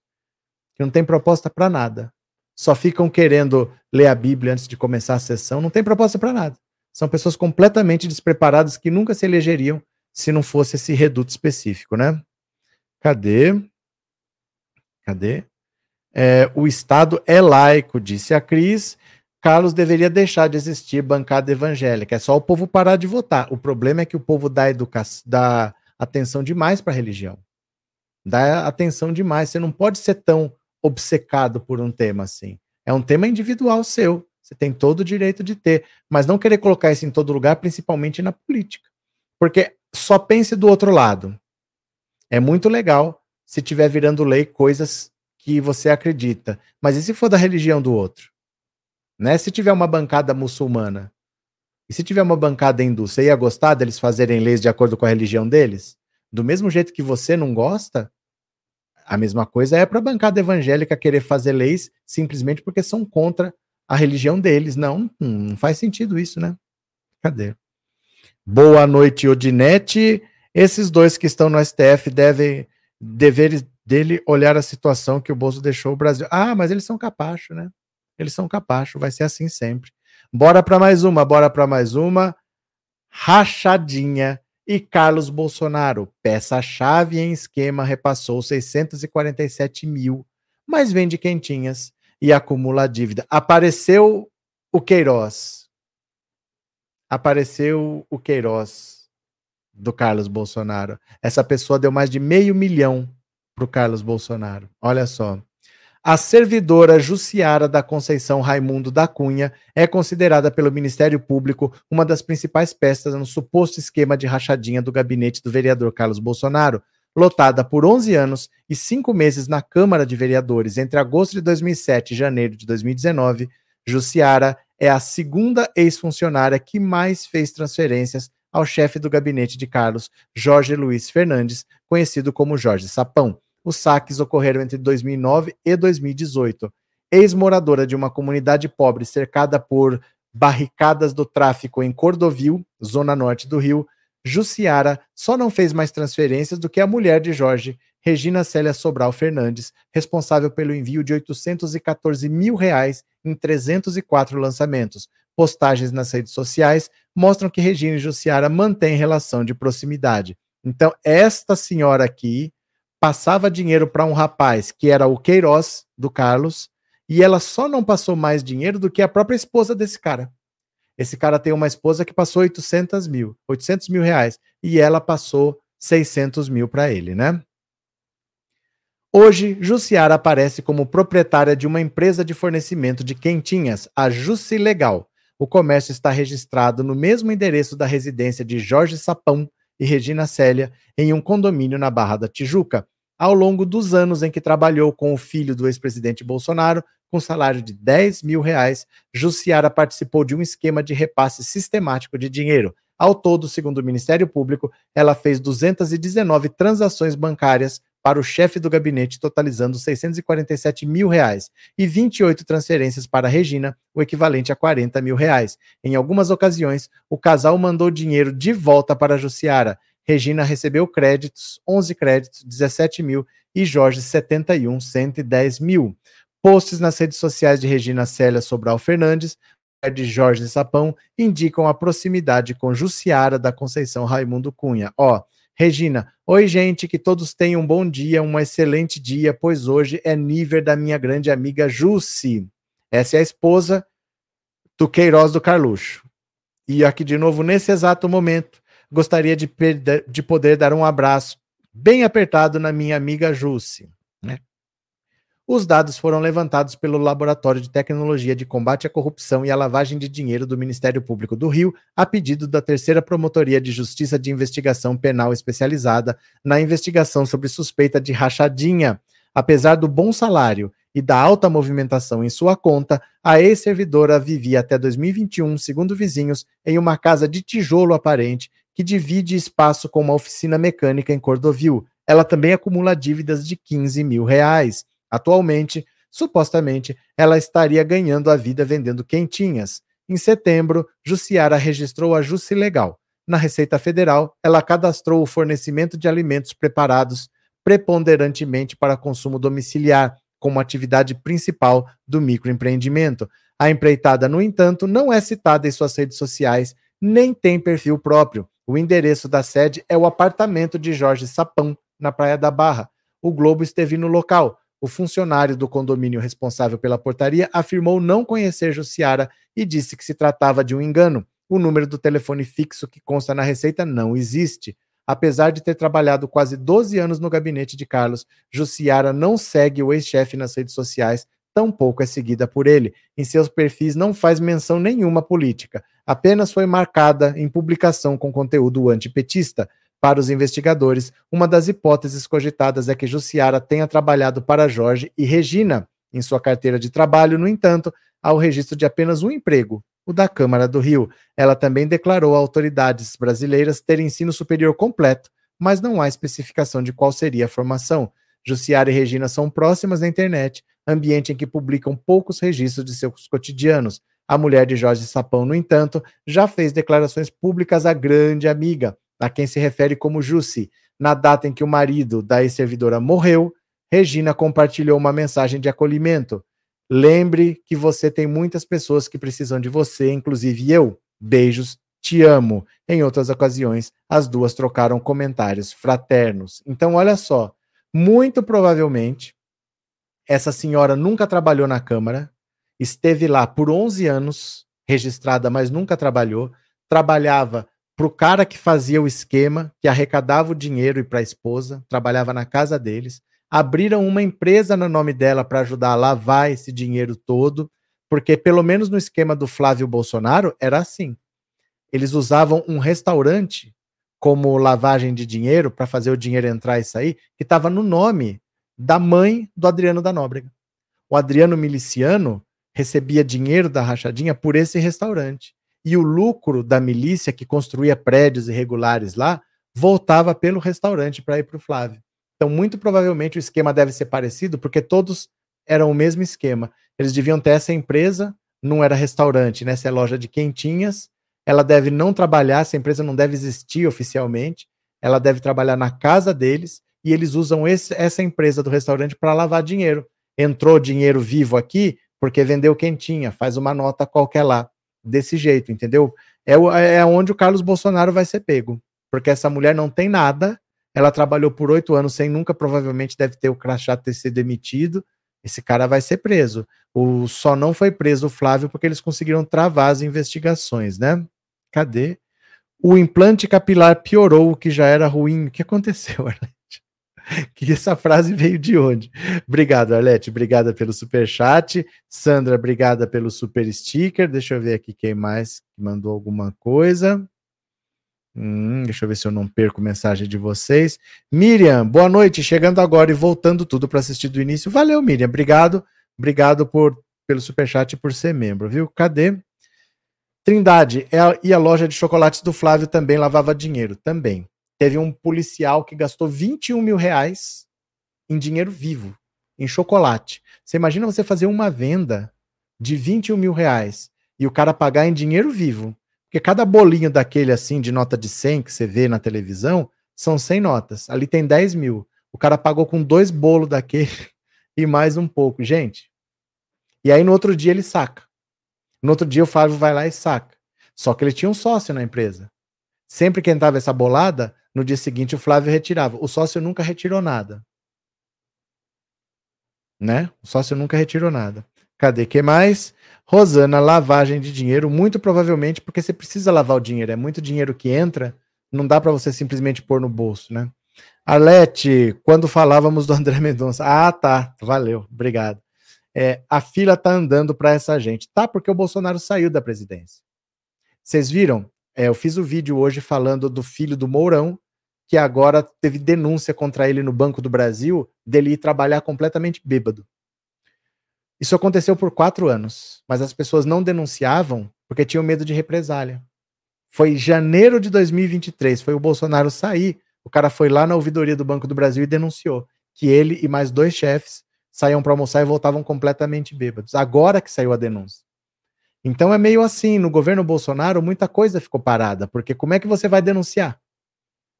A: que não tem proposta para nada só ficam querendo ler a Bíblia antes de começar a sessão, não tem proposta para nada. São pessoas completamente despreparadas que nunca se elegeriam se não fosse esse reduto específico, né? Cadê? Cadê? É, o Estado é laico, disse a Cris. Carlos deveria deixar de existir bancada evangélica. É só o povo parar de votar. O problema é que o povo dá, educação, dá atenção demais para a religião. Dá atenção demais. Você não pode ser tão obcecado por um tema assim. É um tema individual seu. Você tem todo o direito de ter, mas não querer colocar isso em todo lugar, principalmente na política. Porque só pense do outro lado. É muito legal se tiver virando lei coisas que você acredita, mas e se for da religião do outro? Né? Se tiver uma bancada muçulmana, e se tiver uma bancada hindu, você ia gostar deles fazerem leis de acordo com a religião deles? Do mesmo jeito que você não gosta, a mesma coisa é para a bancada evangélica querer fazer leis simplesmente porque são contra a religião deles. Não, não faz sentido isso, né? Cadê? Boa noite, Odinete. Esses dois que estão no STF devem deveres dele olhar a situação que o Bolso deixou o Brasil. Ah, mas eles são capachos, né? Eles são capachos, vai ser assim sempre. Bora para mais uma, bora para mais uma. Rachadinha e Carlos Bolsonaro, peça-chave em esquema, repassou 647 mil, mas vende quentinhas e acumula dívida. Apareceu o Queiroz. Apareceu o Queiroz do Carlos Bolsonaro. Essa pessoa deu mais de meio milhão para o Carlos Bolsonaro. Olha só. A servidora Jussiara da Conceição Raimundo da Cunha é considerada pelo Ministério Público uma das principais peças no suposto esquema de rachadinha do gabinete do vereador Carlos Bolsonaro, lotada por 11 anos e 5 meses na Câmara de Vereadores entre agosto de 2007 e janeiro de 2019. Jussiara é a segunda ex-funcionária que mais fez transferências ao chefe do gabinete de Carlos, Jorge Luiz Fernandes, conhecido como Jorge Sapão. Os saques ocorreram entre 2009 e 2018. Ex-moradora de uma comunidade pobre cercada por barricadas do tráfico em Cordovil, zona norte do Rio, Jussiara só não fez mais transferências do que a mulher de Jorge, Regina Célia Sobral Fernandes, responsável pelo envio de 814 mil reais em 304 lançamentos. Postagens nas redes sociais mostram que Regina e Jussiara mantêm relação de proximidade. Então, esta senhora aqui passava dinheiro para um rapaz que era o Queiroz do Carlos, e ela só não passou mais dinheiro do que a própria esposa desse cara. Esse cara tem uma esposa que passou 800 mil, 800 mil reais, e ela passou 600 mil para ele, né? Hoje, Jussiara aparece como proprietária de uma empresa de fornecimento de quentinhas, a Jussi Legal. O comércio está registrado no mesmo endereço da residência de Jorge Sapão e Regina Célia, em um condomínio na Barra da Tijuca, ao longo dos anos em que trabalhou com o filho do ex-presidente Bolsonaro, com salário de 10 mil reais, Jussiara participou de um esquema de repasse sistemático de dinheiro. Ao todo, segundo o Ministério Público, ela fez 219 transações bancárias para o chefe do gabinete, totalizando 647 mil reais, e 28 transferências para Regina, o equivalente a 40 mil reais. Em algumas ocasiões, o casal mandou dinheiro de volta para Jussiara. Regina recebeu créditos, 11 créditos, 17 mil, e Jorge 71, 110 mil. Posts nas redes sociais de Regina Célia Sobral Fernandes, de Jorge Sapão, indicam a proximidade com Jussiara da Conceição Raimundo Cunha. Ó, Regina, oi gente, que todos tenham um bom dia, um excelente dia, pois hoje é nível da minha grande amiga Jussi. Essa é a esposa do Queiroz do Carluxo. E aqui de novo, nesse exato momento, gostaria de, de poder dar um abraço bem apertado na minha amiga Jussi. Né? Os dados foram levantados pelo Laboratório de Tecnologia de Combate à Corrupção e à Lavagem de Dinheiro do Ministério Público do Rio, a pedido da Terceira Promotoria de Justiça de Investigação Penal Especializada, na investigação sobre suspeita de rachadinha. Apesar do bom salário e da alta movimentação em sua conta, a ex-servidora vivia até 2021, segundo vizinhos, em uma casa de tijolo aparente que divide espaço com uma oficina mecânica em Cordovil. Ela também acumula dívidas de 15 mil reais. Atualmente, supostamente, ela estaria ganhando a vida vendendo quentinhas. Em setembro, Jussiara registrou a Legal. Na Receita Federal, ela cadastrou o fornecimento de alimentos preparados preponderantemente para consumo domiciliar, como atividade principal do microempreendimento. A empreitada, no entanto, não é citada em suas redes sociais, nem tem perfil próprio. O endereço da sede é o apartamento de Jorge Sapão, na Praia da Barra. O Globo esteve no local, o funcionário do condomínio responsável pela portaria afirmou não conhecer Jussiara e disse que se tratava de um engano. O número do telefone fixo que consta na receita não existe. Apesar de ter trabalhado quase 12 anos no gabinete de Carlos, Jussiara não segue o ex-chefe nas redes sociais, tampouco é seguida por ele. Em seus perfis não faz menção nenhuma política, apenas foi marcada em publicação com conteúdo antipetista. Para os investigadores, uma das hipóteses cogitadas é que Jussiara tenha trabalhado para Jorge e Regina. Em sua carteira de trabalho, no entanto, há o registro de apenas um emprego, o da Câmara do Rio. Ela também declarou a autoridades brasileiras ter ensino superior completo, mas não há especificação de qual seria a formação. Jussiara e Regina são próximas na internet, ambiente em que publicam poucos registros de seus cotidianos. A mulher de Jorge Sapão, no entanto, já fez declarações públicas à grande amiga, a quem se refere como Jussi. Na data em que o marido da ex-servidora morreu, Regina compartilhou uma mensagem de acolhimento. Lembre que você tem muitas pessoas que precisam de você, inclusive eu. Beijos, te amo. Em outras ocasiões, as duas trocaram comentários fraternos. Então, olha só, muito provavelmente essa senhora nunca trabalhou na Câmara, esteve lá por 11 anos, registrada, mas nunca trabalhou, trabalhava para o cara que fazia o esquema, que arrecadava o dinheiro e para a esposa, trabalhava na casa deles, abriram uma empresa no nome dela para ajudar a lavar esse dinheiro todo, porque pelo menos no esquema do Flávio Bolsonaro era assim. Eles usavam um restaurante como lavagem de dinheiro para fazer o dinheiro entrar e sair, que estava no nome da mãe do Adriano da Nóbrega. O Adriano Miliciano recebia dinheiro da rachadinha por esse restaurante e o lucro da milícia que construía prédios irregulares lá voltava pelo restaurante para ir para o Flávio. Então, muito provavelmente o esquema deve ser parecido, porque todos eram o mesmo esquema. Eles deviam ter essa empresa, não era restaurante, né? Essa é loja de quentinhas. Ela deve não trabalhar, essa empresa não deve existir oficialmente. Ela deve trabalhar na casa deles e eles usam esse, essa empresa do restaurante para lavar dinheiro. Entrou dinheiro vivo aqui porque vendeu quentinha, faz uma nota qualquer lá desse jeito, entendeu? É, é onde o Carlos Bolsonaro vai ser pego. Porque essa mulher não tem nada, ela trabalhou por oito anos sem nunca, provavelmente deve ter o crachá ter sido demitido. Esse cara vai ser preso. O só não foi preso o Flávio porque eles conseguiram travar as investigações, né? Cadê? O implante capilar piorou o que já era ruim. O que aconteceu, Arlete? [laughs] que essa frase veio de onde? Obrigado, Arlete. Obrigada pelo super chat. Sandra, obrigada pelo super sticker. Deixa eu ver aqui quem mais mandou alguma coisa. Hum, deixa eu ver se eu não perco mensagem de vocês. Miriam, boa noite. Chegando agora e voltando tudo para assistir do início. Valeu, Miriam. Obrigado. Obrigado por pelo super chat e por ser membro, viu? Cadê? Trindade, é e a loja de chocolates do Flávio também lavava dinheiro? Também. Teve um policial que gastou 21 mil reais em dinheiro vivo, em chocolate. Você imagina você fazer uma venda de 21 mil reais e o cara pagar em dinheiro vivo. Porque cada bolinho daquele assim, de nota de 100 que você vê na televisão, são 100 notas. Ali tem 10 mil. O cara pagou com dois bolos daquele [laughs] e mais um pouco. Gente. E aí no outro dia ele saca. No outro dia o Flávio vai lá e saca. Só que ele tinha um sócio na empresa. Sempre que entrava essa bolada, no dia seguinte o Flávio retirava. O sócio nunca retirou nada. Né? O sócio nunca retirou nada. Cadê que mais? Rosana, lavagem de dinheiro, muito provavelmente porque você precisa lavar o dinheiro. É muito dinheiro que entra, não dá para você simplesmente pôr no bolso, né? Arlete, quando falávamos do [laughs] André Mendonça. Ah, tá. Valeu, obrigado. É, a fila tá andando para essa gente. Tá, porque o Bolsonaro saiu da presidência. Vocês viram? É, eu fiz o um vídeo hoje falando do filho do Mourão, que agora teve denúncia contra ele no Banco do Brasil, dele ir trabalhar completamente bêbado. Isso aconteceu por quatro anos, mas as pessoas não denunciavam porque tinham medo de represália. Foi janeiro de 2023, foi o Bolsonaro sair, o cara foi lá na ouvidoria do Banco do Brasil e denunciou que ele e mais dois chefes saíam para almoçar e voltavam completamente bêbados. Agora que saiu a denúncia. Então é meio assim, no governo Bolsonaro muita coisa ficou parada, porque como é que você vai denunciar?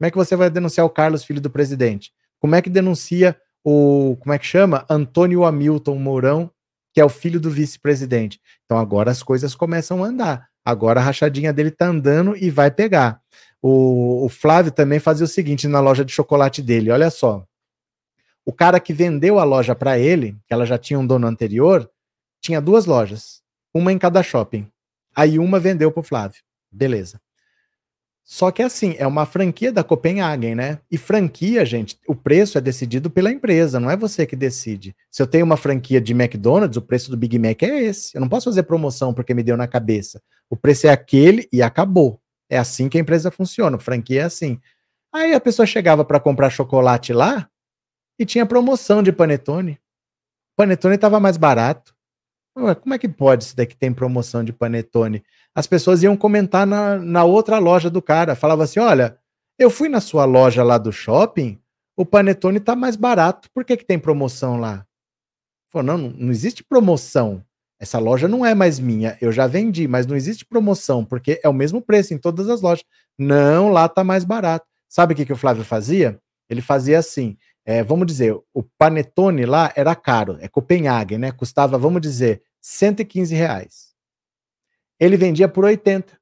A: Como é que você vai denunciar o Carlos, filho do presidente? Como é que denuncia o, como é que chama? Antônio Hamilton Mourão, que é o filho do vice-presidente. Então agora as coisas começam a andar. Agora a rachadinha dele tá andando e vai pegar. O, o Flávio também fazia o seguinte na loja de chocolate dele: olha só. O cara que vendeu a loja para ele, que ela já tinha um dono anterior, tinha duas lojas, uma em cada shopping. Aí uma vendeu pro Flávio. Beleza. Só que assim, é uma franquia da Copenhagen, né? E franquia, gente, o preço é decidido pela empresa, não é você que decide. Se eu tenho uma franquia de McDonald's, o preço do Big Mac é esse. Eu não posso fazer promoção porque me deu na cabeça. O preço é aquele e acabou. É assim que a empresa funciona. Franquia é assim. Aí a pessoa chegava para comprar chocolate lá e tinha promoção de panetone. Panetone estava mais barato. Como é que pode isso daqui tem promoção de panetone? As pessoas iam comentar na, na outra loja do cara. Falava assim: olha, eu fui na sua loja lá do shopping, o panetone tá mais barato. Por que, que tem promoção lá? Falou, não, não existe promoção. Essa loja não é mais minha, eu já vendi, mas não existe promoção, porque é o mesmo preço em todas as lojas. Não, lá tá mais barato. Sabe o que, que o Flávio fazia? Ele fazia assim: é, vamos dizer, o panetone lá era caro, é Copenhague, né? Custava, vamos dizer, 115 reais. Ele vendia por 80.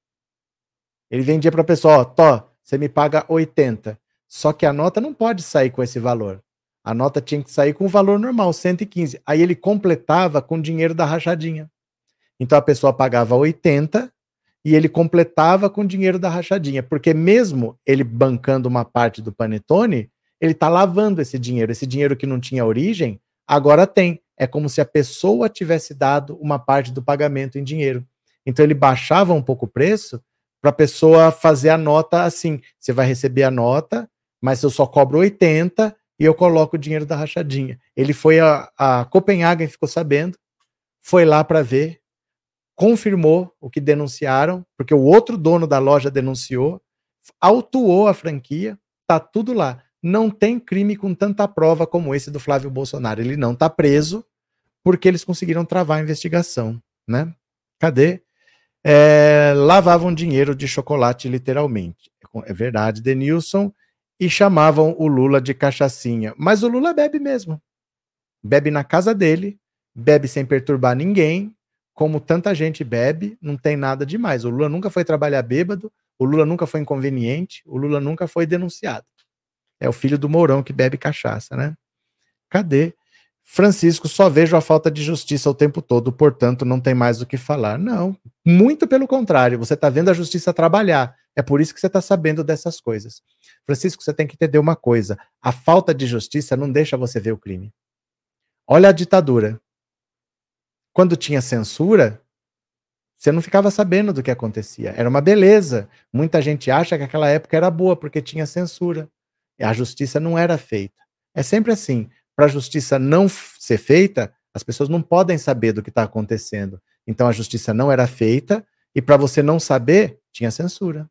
A: Ele vendia para a pessoa, ó, Tó, você me paga 80. Só que a nota não pode sair com esse valor. A nota tinha que sair com o valor normal, 115. Aí ele completava com o dinheiro da rachadinha. Então a pessoa pagava 80 e ele completava com o dinheiro da rachadinha, porque mesmo ele bancando uma parte do panetone, ele está lavando esse dinheiro. Esse dinheiro que não tinha origem, agora tem. É como se a pessoa tivesse dado uma parte do pagamento em dinheiro. Então ele baixava um pouco o preço para a pessoa fazer a nota assim: você vai receber a nota, mas eu só cobro 80 e eu coloco o dinheiro da rachadinha. Ele foi a, a Copenhagen, ficou sabendo, foi lá para ver, confirmou o que denunciaram, porque o outro dono da loja denunciou, autuou a franquia, tá tudo lá não tem crime com tanta prova como esse do Flávio Bolsonaro. Ele não está preso porque eles conseguiram travar a investigação, né? Cadê? É, lavavam dinheiro de chocolate, literalmente. É verdade, Denilson. E chamavam o Lula de cachaçinha. Mas o Lula bebe mesmo. Bebe na casa dele, bebe sem perturbar ninguém, como tanta gente bebe, não tem nada demais. O Lula nunca foi trabalhar bêbado, o Lula nunca foi inconveniente, o Lula nunca foi denunciado. É o filho do Mourão que bebe cachaça, né? Cadê? Francisco, só vejo a falta de justiça o tempo todo, portanto não tem mais o que falar. Não, muito pelo contrário, você está vendo a justiça trabalhar. É por isso que você está sabendo dessas coisas. Francisco, você tem que entender uma coisa: a falta de justiça não deixa você ver o crime. Olha a ditadura. Quando tinha censura, você não ficava sabendo do que acontecia. Era uma beleza. Muita gente acha que aquela época era boa porque tinha censura. A justiça não era feita. É sempre assim. Para a justiça não ser feita, as pessoas não podem saber do que está acontecendo. Então a justiça não era feita E para você não saber, tinha censura.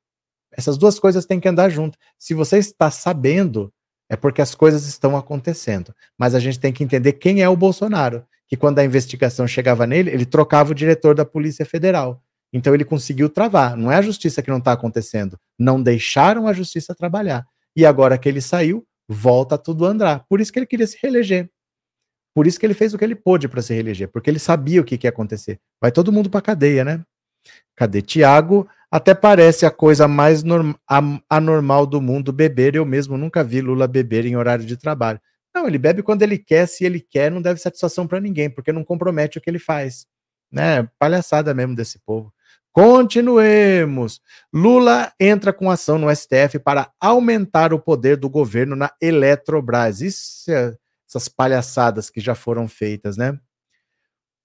A: Essas duas coisas têm que andar junto. Se você está sabendo, é porque as coisas estão acontecendo. Mas a gente tem que entender quem é o Bolsonaro. Que quando a investigação chegava nele, ele trocava o diretor da Polícia Federal. Então ele conseguiu travar. Não é a justiça que não está acontecendo. Não deixaram a justiça trabalhar. E agora que ele saiu, volta tudo a andar. Por isso que ele queria se reeleger. Por isso que ele fez o que ele pôde para se reeleger, porque ele sabia o que, que ia acontecer. Vai todo mundo para cadeia, né? Cadê Tiago? Até parece a coisa mais anormal do mundo beber. Eu mesmo nunca vi Lula beber em horário de trabalho. Não, ele bebe quando ele quer, se ele quer, não deve satisfação para ninguém, porque não compromete o que ele faz. Né? Palhaçada mesmo desse povo. Continuemos. Lula entra com ação no STF para aumentar o poder do governo na Eletrobras. Isso é, essas palhaçadas que já foram feitas, né?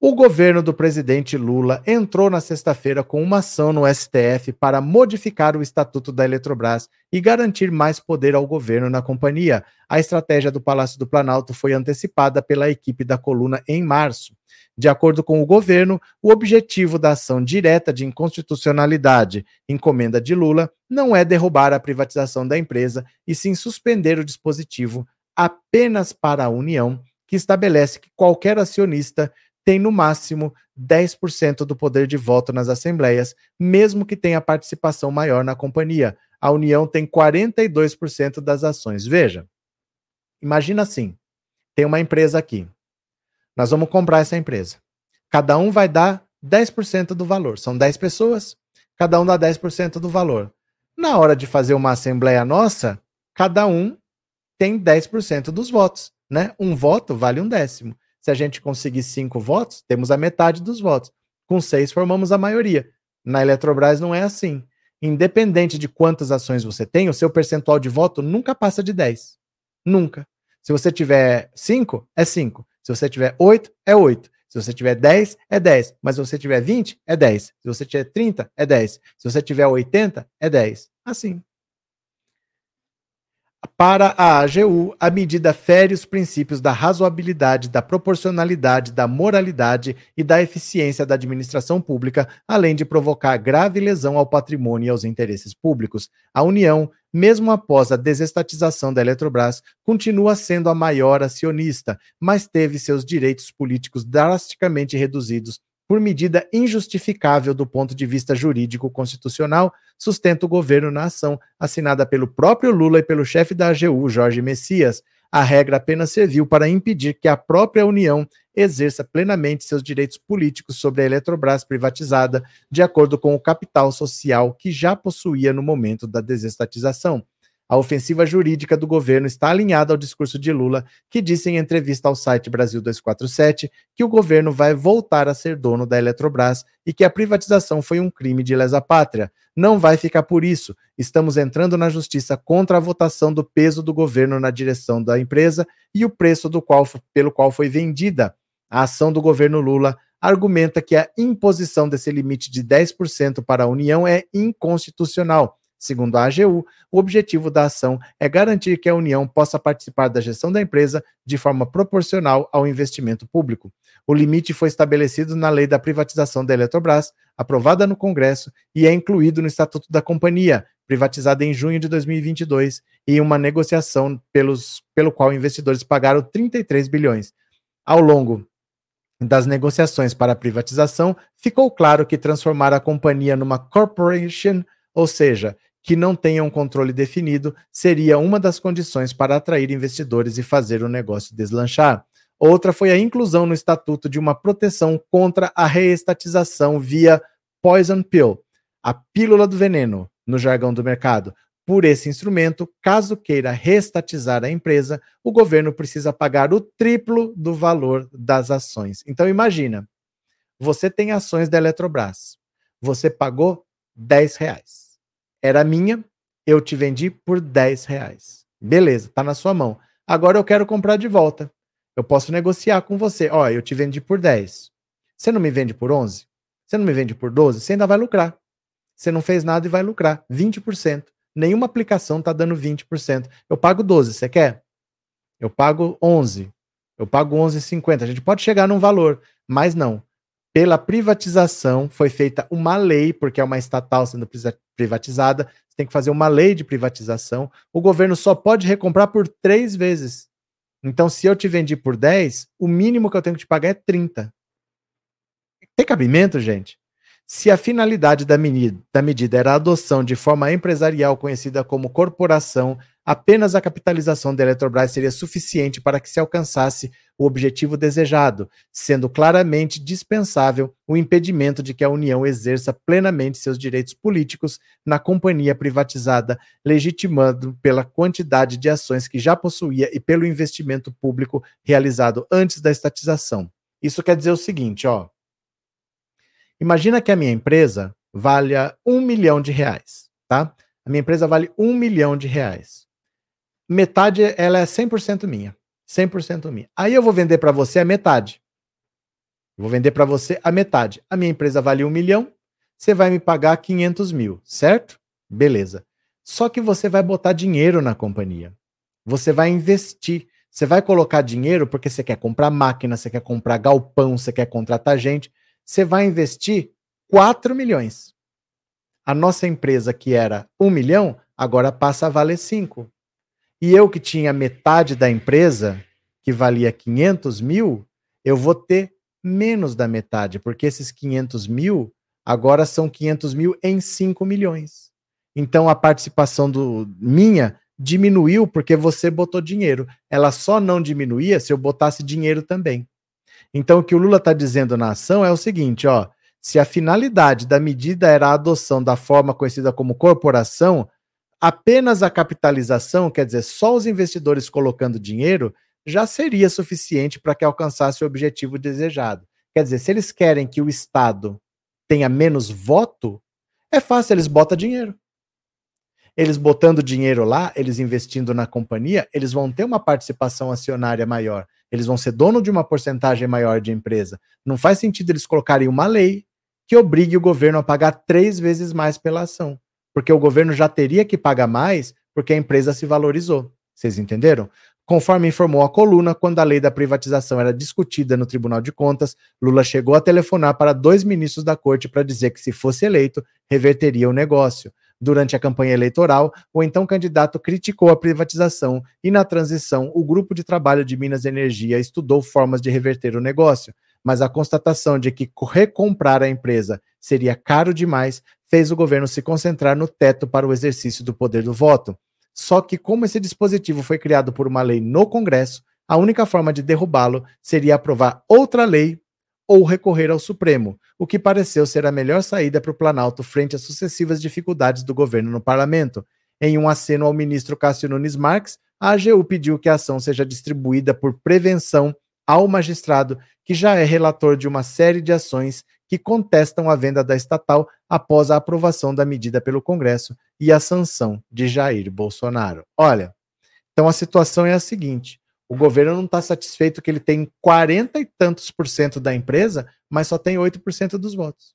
A: O governo do presidente Lula entrou na sexta-feira com uma ação no STF para modificar o estatuto da Eletrobras e garantir mais poder ao governo na companhia. A estratégia do Palácio do Planalto foi antecipada pela equipe da coluna em março. De acordo com o governo, o objetivo da ação direta de inconstitucionalidade, encomenda de Lula, não é derrubar a privatização da empresa, e sim suspender o dispositivo apenas para a União, que estabelece que qualquer acionista tem no máximo 10% do poder de voto nas assembleias, mesmo que tenha participação maior na companhia. A União tem 42% das ações. Veja, imagina assim: tem uma empresa aqui. Nós vamos comprar essa empresa. Cada um vai dar 10% do valor. São 10 pessoas, cada um dá 10% do valor. Na hora de fazer uma assembleia nossa, cada um tem 10% dos votos. Né? Um voto vale um décimo. Se a gente conseguir cinco votos, temos a metade dos votos. Com seis, formamos a maioria. Na Eletrobras não é assim. Independente de quantas ações você tem, o seu percentual de voto nunca passa de 10. Nunca. Se você tiver 5, é 5. Se você tiver 8, é 8. Se você tiver 10, é 10. Mas se você tiver 20, é 10. Se você tiver 30, é 10. Se você tiver 80, é 10. Assim. Para a AGU, a medida fere os princípios da razoabilidade, da proporcionalidade, da moralidade e da eficiência da administração pública, além de provocar grave lesão ao patrimônio e aos interesses públicos. A União, mesmo após a desestatização da Eletrobras, continua sendo a maior acionista, mas teve seus direitos políticos drasticamente reduzidos por medida injustificável do ponto de vista jurídico constitucional, sustenta o governo na ação, assinada pelo próprio Lula e pelo chefe da AGU, Jorge Messias. A regra apenas serviu para impedir que a própria União exerça plenamente seus direitos políticos sobre a Eletrobras privatizada, de acordo com o capital social que já possuía no momento da desestatização. A ofensiva jurídica do governo está alinhada ao discurso de Lula, que disse em entrevista ao site Brasil 247 que o governo vai voltar a ser dono da Eletrobras e que a privatização foi um crime de lesa pátria. Não vai ficar por isso. Estamos entrando na justiça contra a votação do peso do governo na direção da empresa e o preço qual, pelo qual foi vendida. A ação do governo Lula argumenta que a imposição desse limite de 10% para a União é inconstitucional Segundo a AGU, o objetivo da ação é garantir que a União possa participar da gestão da empresa de forma proporcional ao investimento público. O limite foi estabelecido na Lei da Privatização da Eletrobras, aprovada no Congresso, e é incluído no Estatuto da Companhia, privatizada em junho de 2022, em uma negociação pelos, pelo qual investidores pagaram 33 bilhões. Ao longo das negociações para a privatização, ficou claro que transformar a companhia numa corporation, ou seja, que não tenha um controle definido seria uma das condições para atrair investidores e fazer o negócio deslanchar. Outra foi a inclusão no estatuto de uma proteção contra a reestatização via poison pill, a pílula do veneno, no jargão do mercado. Por esse instrumento, caso queira reestatizar a empresa, o governo precisa pagar o triplo do valor das ações. Então imagina, você tem ações da Eletrobras, você pagou 10 reais era minha, eu te vendi por 10 reais. Beleza, tá na sua mão. Agora eu quero comprar de volta. Eu posso negociar com você. Ó, eu te vendi por 10. Você não me vende por 11? Você não me vende por 12? Você ainda vai lucrar. Você não fez nada e vai lucrar 20%. Nenhuma aplicação tá dando 20%. Eu pago 12, você quer? Eu pago 11. Eu pago 11,50. A gente pode chegar num valor, mas não. Pela privatização, foi feita uma lei, porque é uma estatal sendo privatizada, você tem que fazer uma lei de privatização. O governo só pode recomprar por três vezes. Então, se eu te vendi por 10, o mínimo que eu tenho que te pagar é 30. Tem cabimento, gente? Se a finalidade da medida, da medida era a adoção de forma empresarial conhecida como corporação, apenas a capitalização da Eletrobras seria suficiente para que se alcançasse o objetivo desejado, sendo claramente dispensável o impedimento de que a União exerça plenamente seus direitos políticos na companhia privatizada, legitimando pela quantidade de ações que já possuía e pelo investimento público realizado antes da estatização. Isso quer dizer o seguinte, ó. Imagina que a minha empresa valha um milhão de reais, tá? A minha empresa vale um milhão de reais. Metade, ela é 100% minha. 100% minha. Aí eu vou vender para você a metade. Vou vender para você a metade. A minha empresa vale um milhão, você vai me pagar 500 mil, certo? Beleza. Só que você vai botar dinheiro na companhia. Você vai investir. Você vai colocar dinheiro porque você quer comprar máquina, você quer comprar galpão, você quer contratar gente você vai investir 4 milhões. A nossa empresa, que era 1 milhão, agora passa a valer 5. E eu que tinha metade da empresa, que valia 500 mil, eu vou ter menos da metade, porque esses 500 mil agora são 500 mil em 5 milhões. Então a participação do minha diminuiu porque você botou dinheiro. Ela só não diminuía se eu botasse dinheiro também. Então, o que o Lula está dizendo na ação é o seguinte: ó, se a finalidade da medida era a adoção da forma conhecida como corporação, apenas a capitalização, quer dizer, só os investidores colocando dinheiro, já seria suficiente para que alcançasse o objetivo desejado. Quer dizer, se eles querem que o Estado tenha menos voto, é fácil, eles botam dinheiro. Eles botando dinheiro lá, eles investindo na companhia, eles vão ter uma participação acionária maior. Eles vão ser dono de uma porcentagem maior de empresa. Não faz sentido eles colocarem uma lei que obrigue o governo a pagar três vezes mais pela ação. Porque o governo já teria que pagar mais porque a empresa se valorizou. Vocês entenderam? Conforme informou a coluna, quando a lei da privatização era discutida no Tribunal de Contas, Lula chegou a telefonar para dois ministros da corte para dizer que, se fosse eleito, reverteria o negócio. Durante a campanha eleitoral, o então candidato criticou a privatização e, na transição, o grupo de trabalho de Minas Energia estudou formas de reverter o negócio. Mas a constatação de que recomprar a empresa seria caro demais fez o governo se concentrar no teto para o exercício do poder do voto. Só que, como esse dispositivo foi criado por uma lei no Congresso, a única forma de derrubá-lo seria aprovar outra lei ou recorrer ao Supremo, o que pareceu ser a melhor saída para o Planalto frente às sucessivas dificuldades do governo no parlamento. Em um aceno ao ministro Cássio Nunes Marques, a AGU pediu que a ação seja distribuída por prevenção ao magistrado, que já é relator de uma série de ações que contestam a venda da estatal após a aprovação da medida pelo Congresso e a sanção de Jair Bolsonaro. Olha, então a situação é a seguinte: o governo não está satisfeito que ele tem 40 e tantos por cento da empresa, mas só tem 8% dos votos.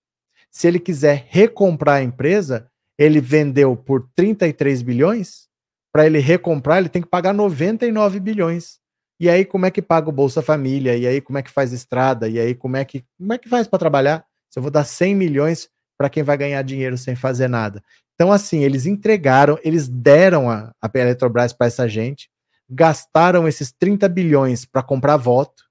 A: Se ele quiser recomprar a empresa, ele vendeu por 33 bilhões, para ele recomprar, ele tem que pagar 99 bilhões. E aí, como é que paga o Bolsa Família? E aí, como é que faz estrada? E aí, como é que, como é que faz para trabalhar? Se eu vou dar 100 milhões para quem vai ganhar dinheiro sem fazer nada. Então, assim, eles entregaram, eles deram a, a Eletrobras para essa gente, gastaram esses 30 bilhões para comprar voto,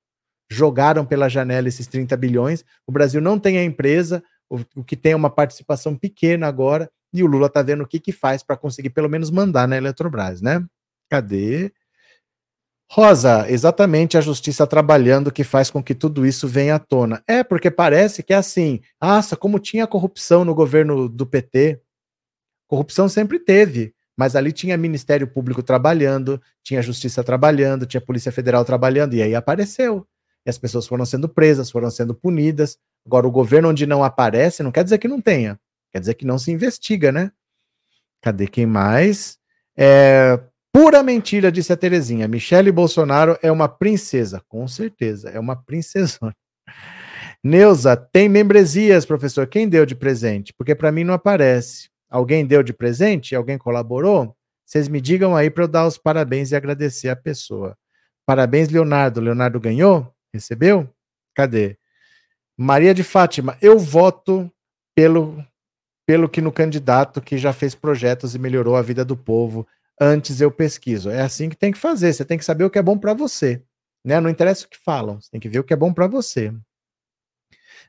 A: jogaram pela janela esses 30 bilhões. O Brasil não tem a empresa, o, o que tem é uma participação pequena agora, e o Lula está vendo o que, que faz para conseguir pelo menos mandar na Eletrobras, né? Cadê? Rosa, exatamente a justiça trabalhando que faz com que tudo isso venha à tona. É, porque parece que é assim, nossa, como tinha corrupção no governo do PT. Corrupção sempre teve, mas ali tinha Ministério Público trabalhando, tinha Justiça trabalhando, tinha Polícia Federal trabalhando, e aí apareceu. E as pessoas foram sendo presas, foram sendo punidas. Agora, o governo onde não aparece não quer dizer que não tenha, quer dizer que não se investiga, né? Cadê quem mais? É, pura mentira, disse a Terezinha. Michele Bolsonaro é uma princesa. Com certeza, é uma princesona. Neuza, tem membresias, professor. Quem deu de presente? Porque para mim não aparece. Alguém deu de presente? Alguém colaborou? Vocês me digam aí para eu dar os parabéns e agradecer a pessoa. Parabéns, Leonardo. Leonardo ganhou? Recebeu? Cadê? Maria de Fátima, eu voto pelo, pelo que no candidato que já fez projetos e melhorou a vida do povo. Antes eu pesquiso. É assim que tem que fazer. Você tem que saber o que é bom para você. Né? Não interessa o que falam, você tem que ver o que é bom para você.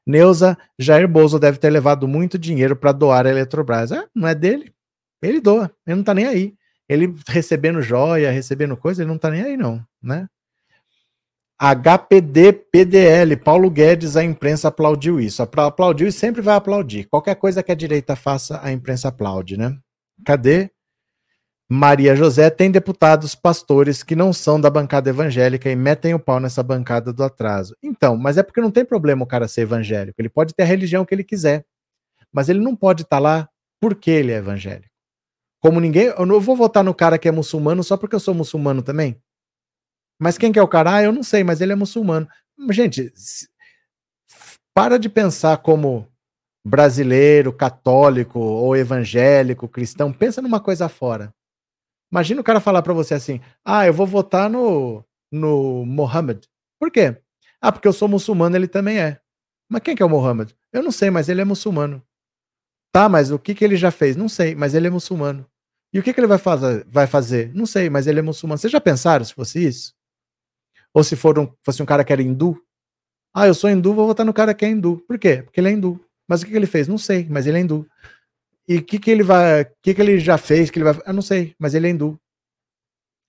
A: Neuza, Jair Bozo deve ter levado muito dinheiro para doar a Eletrobras. É, não é dele. Ele doa, ele não tá nem aí. Ele recebendo joia, recebendo coisa, ele não tá nem aí, não, né? HPD PDL, Paulo Guedes, a imprensa aplaudiu isso. Aplaudiu e sempre vai aplaudir. Qualquer coisa que a direita faça, a imprensa aplaude, né? Cadê? Maria José tem deputados pastores que não são da bancada evangélica e metem o pau nessa bancada do atraso. Então, mas é porque não tem problema o cara ser evangélico. Ele pode ter a religião que ele quiser. Mas ele não pode estar tá lá porque ele é evangélico. Como ninguém. Eu não vou votar no cara que é muçulmano só porque eu sou muçulmano também. Mas quem que é o cara? Ah, eu não sei, mas ele é muçulmano. Gente, para de pensar como brasileiro, católico ou evangélico, cristão. Pensa numa coisa fora. Imagina o cara falar para você assim: ah, eu vou votar no, no Mohammed. Por quê? Ah, porque eu sou muçulmano, ele também é. Mas quem que é o Mohammed? Eu não sei, mas ele é muçulmano. Tá, mas o que, que ele já fez? Não sei, mas ele é muçulmano. E o que, que ele vai fazer? vai fazer? Não sei, mas ele é muçulmano. Vocês já pensaram se fosse isso? Ou se for um, fosse um cara que era hindu. Ah, eu sou hindu, vou votar no cara que é hindu. Por quê? Porque ele é hindu. Mas o que, que ele fez? Não sei, mas ele é hindu. E o que, que ele vai. Que, que ele já fez? Que ele vai. Eu não sei, mas ele é hindu.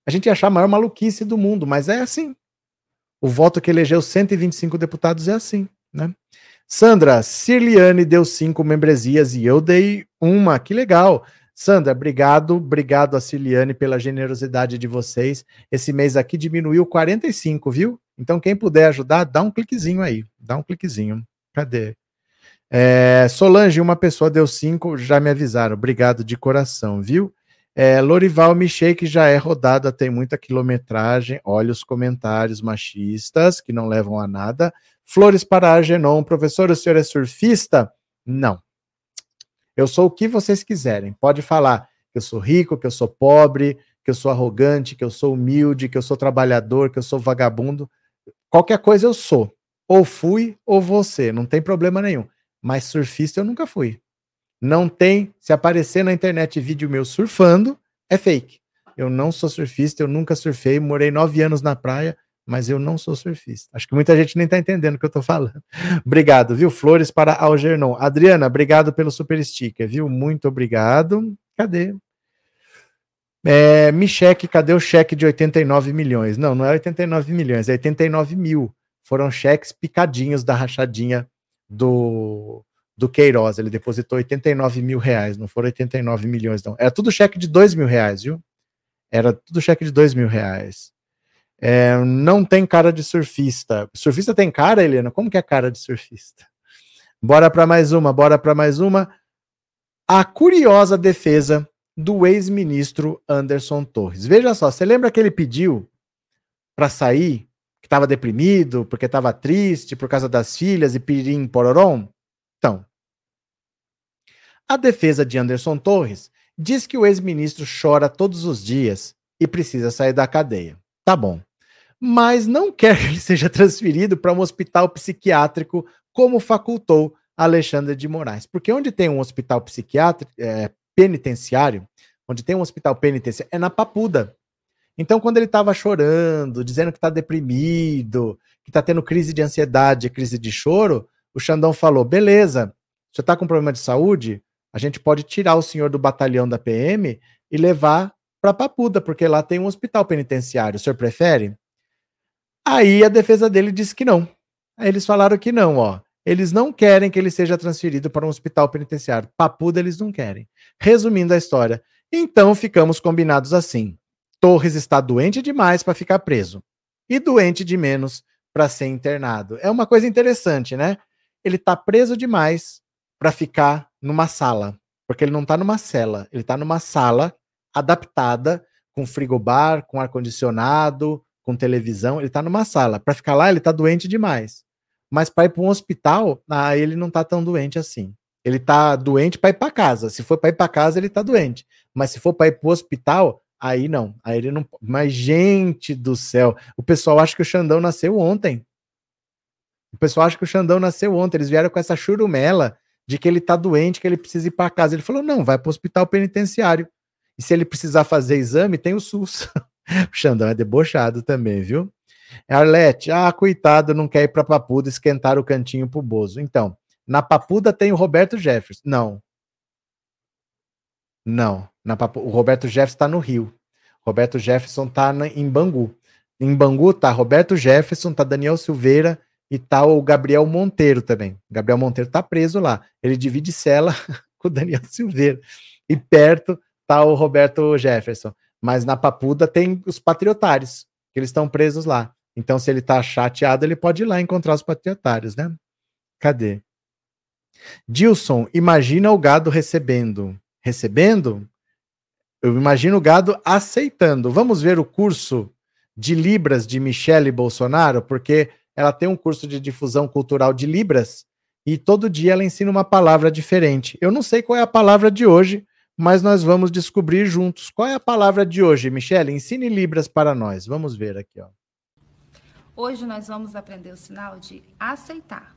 A: A gente ia achar a maior maluquice do mundo, mas é assim. O voto que elegeu 125 deputados é assim, né? Sandra, Cirliane deu cinco membresias e eu dei uma. Que legal. Sandra, obrigado, obrigado a Ciliane pela generosidade de vocês. Esse mês aqui diminuiu 45, viu? Então, quem puder ajudar, dá um cliquezinho aí, dá um cliquezinho. Cadê? É, Solange, uma pessoa deu cinco, já me avisaram. Obrigado de coração, viu? É, Lorival Michei, já é rodada, tem muita quilometragem. Olha os comentários machistas que não levam a nada. Flores para Agenon, professor, o senhor é surfista? Não. Eu sou o que vocês quiserem. Pode falar que eu sou rico, que eu sou pobre, que eu sou arrogante, que eu sou humilde, que eu sou trabalhador, que eu sou vagabundo. Qualquer coisa eu sou. Ou fui ou você, não tem problema nenhum. Mas surfista eu nunca fui. Não tem, se aparecer na internet vídeo meu surfando, é fake. Eu não sou surfista, eu nunca surfei, morei nove anos na praia, mas eu não sou surfista. Acho que muita gente nem está entendendo o que eu estou falando. [laughs] obrigado, viu? Flores para Algernon. Adriana, obrigado pelo super sticker, viu? Muito obrigado. Cadê? É, me cheque, cadê o cheque de 89 milhões? Não, não é 89 milhões, é 89 mil. Foram cheques picadinhos da rachadinha do, do Queiroz. Ele depositou 89 mil reais, não foram 89 milhões, não. Era tudo cheque de 2 mil reais, viu? Era tudo cheque de 2 mil reais. É, não tem cara de surfista. Surfista tem cara, Helena? Como que é cara de surfista? Bora para mais uma, bora para mais uma. A curiosa defesa do ex-ministro Anderson Torres. Veja só, você lembra que ele pediu para sair, estava deprimido, porque estava triste por causa das filhas e pirim pororom? Então, a defesa de Anderson Torres diz que o ex-ministro chora todos os dias e precisa sair da cadeia. Tá bom mas não [laughs] quer que ele seja transferido para um hospital psiquiátrico, como facultou Alexandre de Moraes. Porque onde tem um hospital psiquiátrico, é, penitenciário, onde tem um hospital penitenciário, é na Papuda. Então, quando ele estava chorando, dizendo que está deprimido, que está tendo crise de ansiedade, crise de choro, o Xandão falou: beleza, você está com problema de saúde? A gente pode tirar o senhor do batalhão da PM e levar para Papuda, porque lá tem um hospital penitenciário. O senhor prefere? Aí a defesa dele disse que não. Aí eles falaram que não, ó. Eles não querem que ele seja transferido para um hospital penitenciário. Papuda eles não querem. Resumindo a história, então ficamos combinados assim. Torres está doente demais para ficar preso e doente de menos para ser internado. É uma coisa interessante, né? Ele está preso demais para ficar numa sala, porque ele não está numa cela, ele está numa sala adaptada com frigobar, com ar condicionado, com televisão, ele tá numa sala. Para ficar lá, ele tá doente demais. Mas para ir para um hospital, aí ele não tá tão doente assim. Ele tá doente para ir para casa. Se for para ir para casa, ele tá doente. Mas se for para ir para o hospital, aí não. Aí ele não. Mas gente do céu, o pessoal acha que o Xandão nasceu ontem. O pessoal acha que o Xandão nasceu ontem. Eles vieram com essa churumela de que ele tá doente, que ele precisa ir para casa. Ele falou: não, vai para o hospital penitenciário. E se ele precisar fazer exame, tem o SUS. [laughs] o Xandão é debochado também, viu? Arlete, ah, coitado, não quer ir para Papuda esquentar o cantinho pro Bozo. Então, na Papuda tem o Roberto Jefferson. Não. Não. Na Papu... O Roberto Jefferson está no Rio. Roberto Jefferson está em Bangu. Em Bangu tá Roberto Jefferson, tá Daniel Silveira e tá o Gabriel Monteiro também. Gabriel Monteiro tá preso lá. Ele divide cela [laughs] com o Daniel Silveira. E perto tá o Roberto Jefferson. Mas na Papuda tem os patriotários, que eles estão presos lá. Então, se ele tá chateado, ele pode ir lá encontrar os patriotários, né? Cadê? Dilson, imagina o gado recebendo. Recebendo? Eu imagino o gado aceitando. Vamos ver o curso de Libras de Michele Bolsonaro, porque ela tem um curso de difusão cultural de Libras e todo dia ela ensina uma palavra diferente. Eu não sei qual é a palavra de hoje, mas nós vamos descobrir juntos. Qual é a palavra de hoje, Michele? Ensine Libras para nós. Vamos ver aqui, ó.
B: Hoje nós vamos aprender o sinal de aceitar.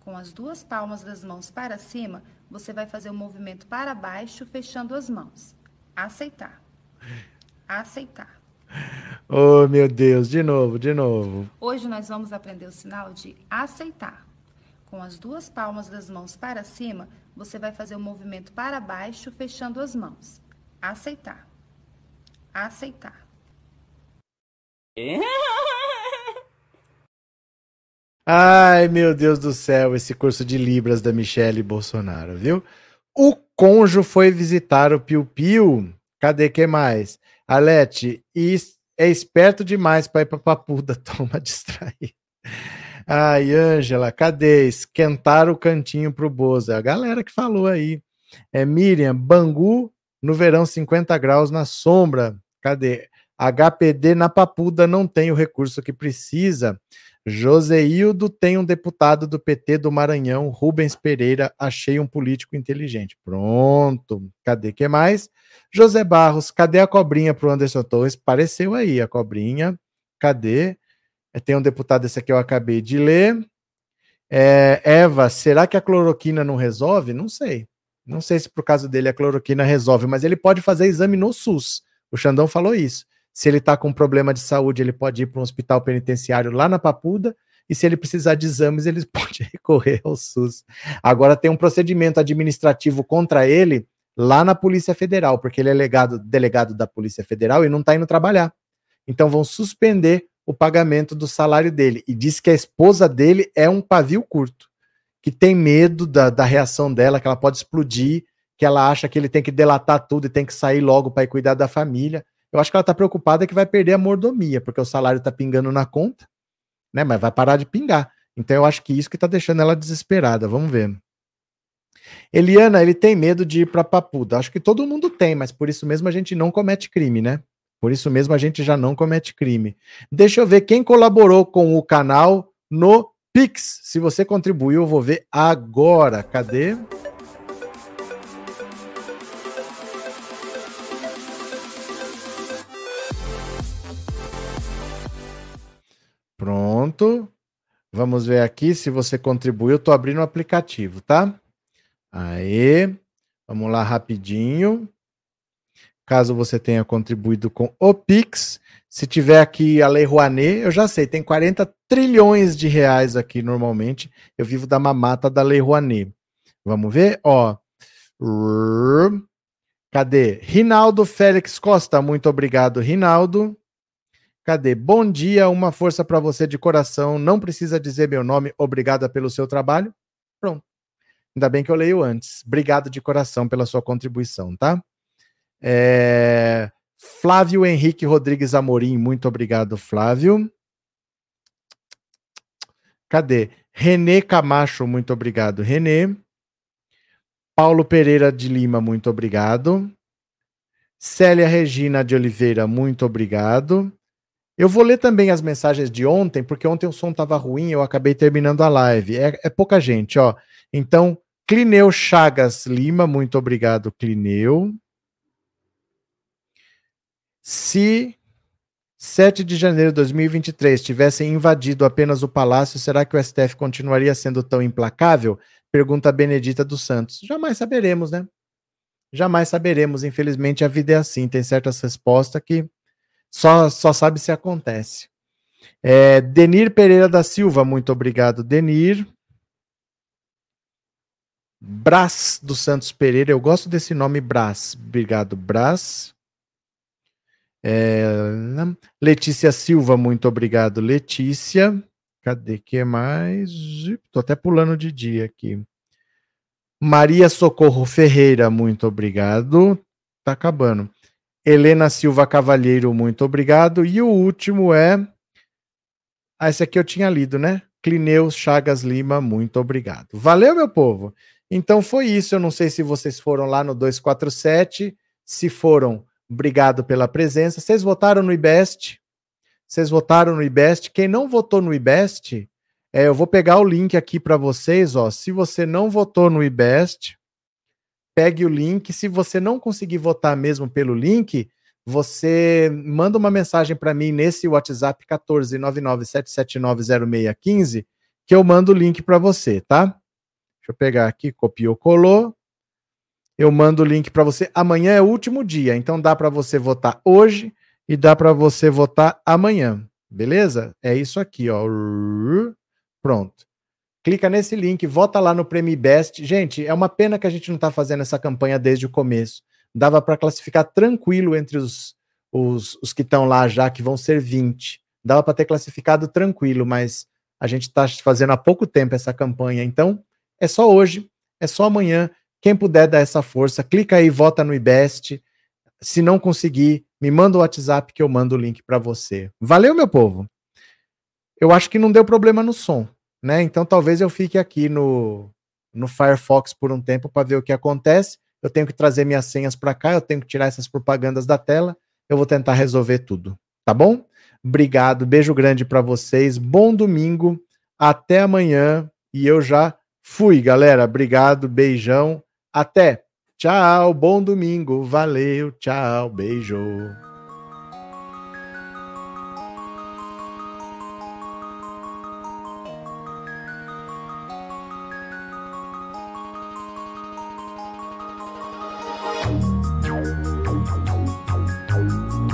B: Com as duas palmas das mãos para cima, você vai fazer o um movimento para baixo, fechando as mãos. Aceitar. Aceitar.
A: Oh, meu Deus, de novo, de novo.
B: Hoje nós vamos aprender o sinal de aceitar. Com as duas palmas das mãos para cima, você vai fazer o um movimento para baixo, fechando as mãos. Aceitar. Aceitar.
A: Ai, meu Deus do céu, esse curso de Libras da Michelle Bolsonaro, viu? O Conjo foi visitar o Piu Piu. Cadê que mais? Alete, é esperto demais para ir para Papuda, [laughs] toma distrair. Ai, Ângela, cadê? Esquentar o cantinho pro Bozo. É a galera que falou aí. É Miriam, Bangu no verão 50 graus na sombra. Cadê? HPD na Papuda não tem o recurso que precisa. Joseildo tem um deputado do PT do Maranhão, Rubens Pereira, achei um político inteligente. Pronto. Cadê que mais? José Barros, cadê a cobrinha para o Anderson Torres? Apareceu aí a cobrinha. Cadê? É, tem um deputado, esse aqui eu acabei de ler. É, Eva, será que a cloroquina não resolve? Não sei. Não sei se por caso dele a cloroquina resolve, mas ele pode fazer exame no SUS. O Xandão falou isso. Se ele está com problema de saúde, ele pode ir para um hospital penitenciário lá na Papuda. E se ele precisar de exames, ele [laughs] pode recorrer ao SUS. Agora tem um procedimento administrativo contra ele lá na Polícia Federal, porque ele é legado, delegado da Polícia Federal e não está indo trabalhar. Então vão suspender o pagamento do salário dele. E diz que a esposa dele é um pavio curto, que tem medo da, da reação dela, que ela pode explodir, que ela acha que ele tem que delatar tudo e tem que sair logo para ir cuidar da família. Eu acho que ela está preocupada que vai perder a mordomia, porque o salário está pingando na conta, né? Mas vai parar de pingar. Então eu acho que isso que está deixando ela desesperada. Vamos ver. Eliana, ele tem medo de ir para Papuda. Acho que todo mundo tem, mas por isso mesmo a gente não comete crime, né? Por isso mesmo a gente já não comete crime. Deixa eu ver quem colaborou com o canal no Pix. Se você contribuiu, eu vou ver agora. Cadê? Pronto. Vamos ver aqui se você contribuiu. Estou abrindo o aplicativo, tá? Aí. Vamos lá rapidinho. Caso você tenha contribuído com o Pix, se tiver aqui a Lei Rouanet, eu já sei, tem 40 trilhões de reais aqui normalmente. Eu vivo da mamata da Lei Rouanet. Vamos ver? Ó. Cadê? Rinaldo Félix Costa, muito obrigado, Rinaldo. Cadê? Bom dia, uma força para você de coração. Não precisa dizer meu nome. Obrigada pelo seu trabalho. Pronto. Ainda bem que eu leio antes. Obrigado de coração pela sua contribuição, tá? É... Flávio Henrique Rodrigues Amorim, muito obrigado, Flávio. Cadê? Renê Camacho, muito obrigado, Renê. Paulo Pereira de Lima, muito obrigado. Célia Regina de Oliveira, muito obrigado. Eu vou ler também as mensagens de ontem, porque ontem o som estava ruim, eu acabei terminando a live. É, é, pouca gente, ó. Então, Clineu Chagas Lima, muito obrigado, Clineu. Se 7 de janeiro de 2023 tivessem invadido apenas o palácio, será que o STF continuaria sendo tão implacável? Pergunta Benedita dos Santos. Jamais saberemos, né? Jamais saberemos. Infelizmente, a vida é assim. Tem certas respostas que só, só sabe se acontece. É, Denir Pereira da Silva, muito obrigado, Denir. Brás dos Santos Pereira, eu gosto desse nome Brás. Obrigado, Brás. É, Letícia Silva, muito obrigado, Letícia. Cadê que mais? Tô até pulando de dia aqui. Maria Socorro Ferreira, muito obrigado. Tá acabando. Helena Silva Cavalheiro, muito obrigado. E o último é. Ah, esse aqui eu tinha lido, né? Clineus Chagas Lima, muito obrigado. Valeu, meu povo. Então foi isso. Eu não sei se vocês foram lá no 247. Se foram, obrigado pela presença. Vocês votaram no IBEST? Vocês votaram no IBEST? Quem não votou no IBEST, é, eu vou pegar o link aqui para vocês. Ó. Se você não votou no IBEST, pegue o link. Se você não conseguir votar mesmo pelo link, você manda uma mensagem para mim nesse WhatsApp 14997790615 que eu mando o link para você, tá? Deixa eu pegar aqui, copiou, colou. Eu mando o link para você. Amanhã é o último dia, então dá para você votar hoje e dá para você votar amanhã. Beleza? É isso aqui, ó. Pronto. Clica nesse link, vota lá no Prêmio Best. Gente, é uma pena que a gente não está fazendo essa campanha desde o começo. Dava para classificar tranquilo entre os, os, os que estão lá já, que vão ser 20. Dava para ter classificado tranquilo, mas a gente está fazendo há pouco tempo essa campanha. Então, é só hoje, é só amanhã. Quem puder dar essa força, clica aí, vota no IBEST. Se não conseguir, me manda o WhatsApp que eu mando o link para você. Valeu, meu povo. Eu acho que não deu problema no som, né? Então talvez eu fique aqui no, no Firefox por um tempo para ver o que acontece. Eu tenho que trazer minhas senhas para cá, eu tenho que tirar essas propagandas da tela. Eu vou tentar resolver tudo, tá bom? Obrigado, beijo grande para vocês. Bom domingo, até amanhã e eu já Fui, galera. Obrigado, beijão. Até. Tchau, bom domingo. Valeu, tchau, beijo.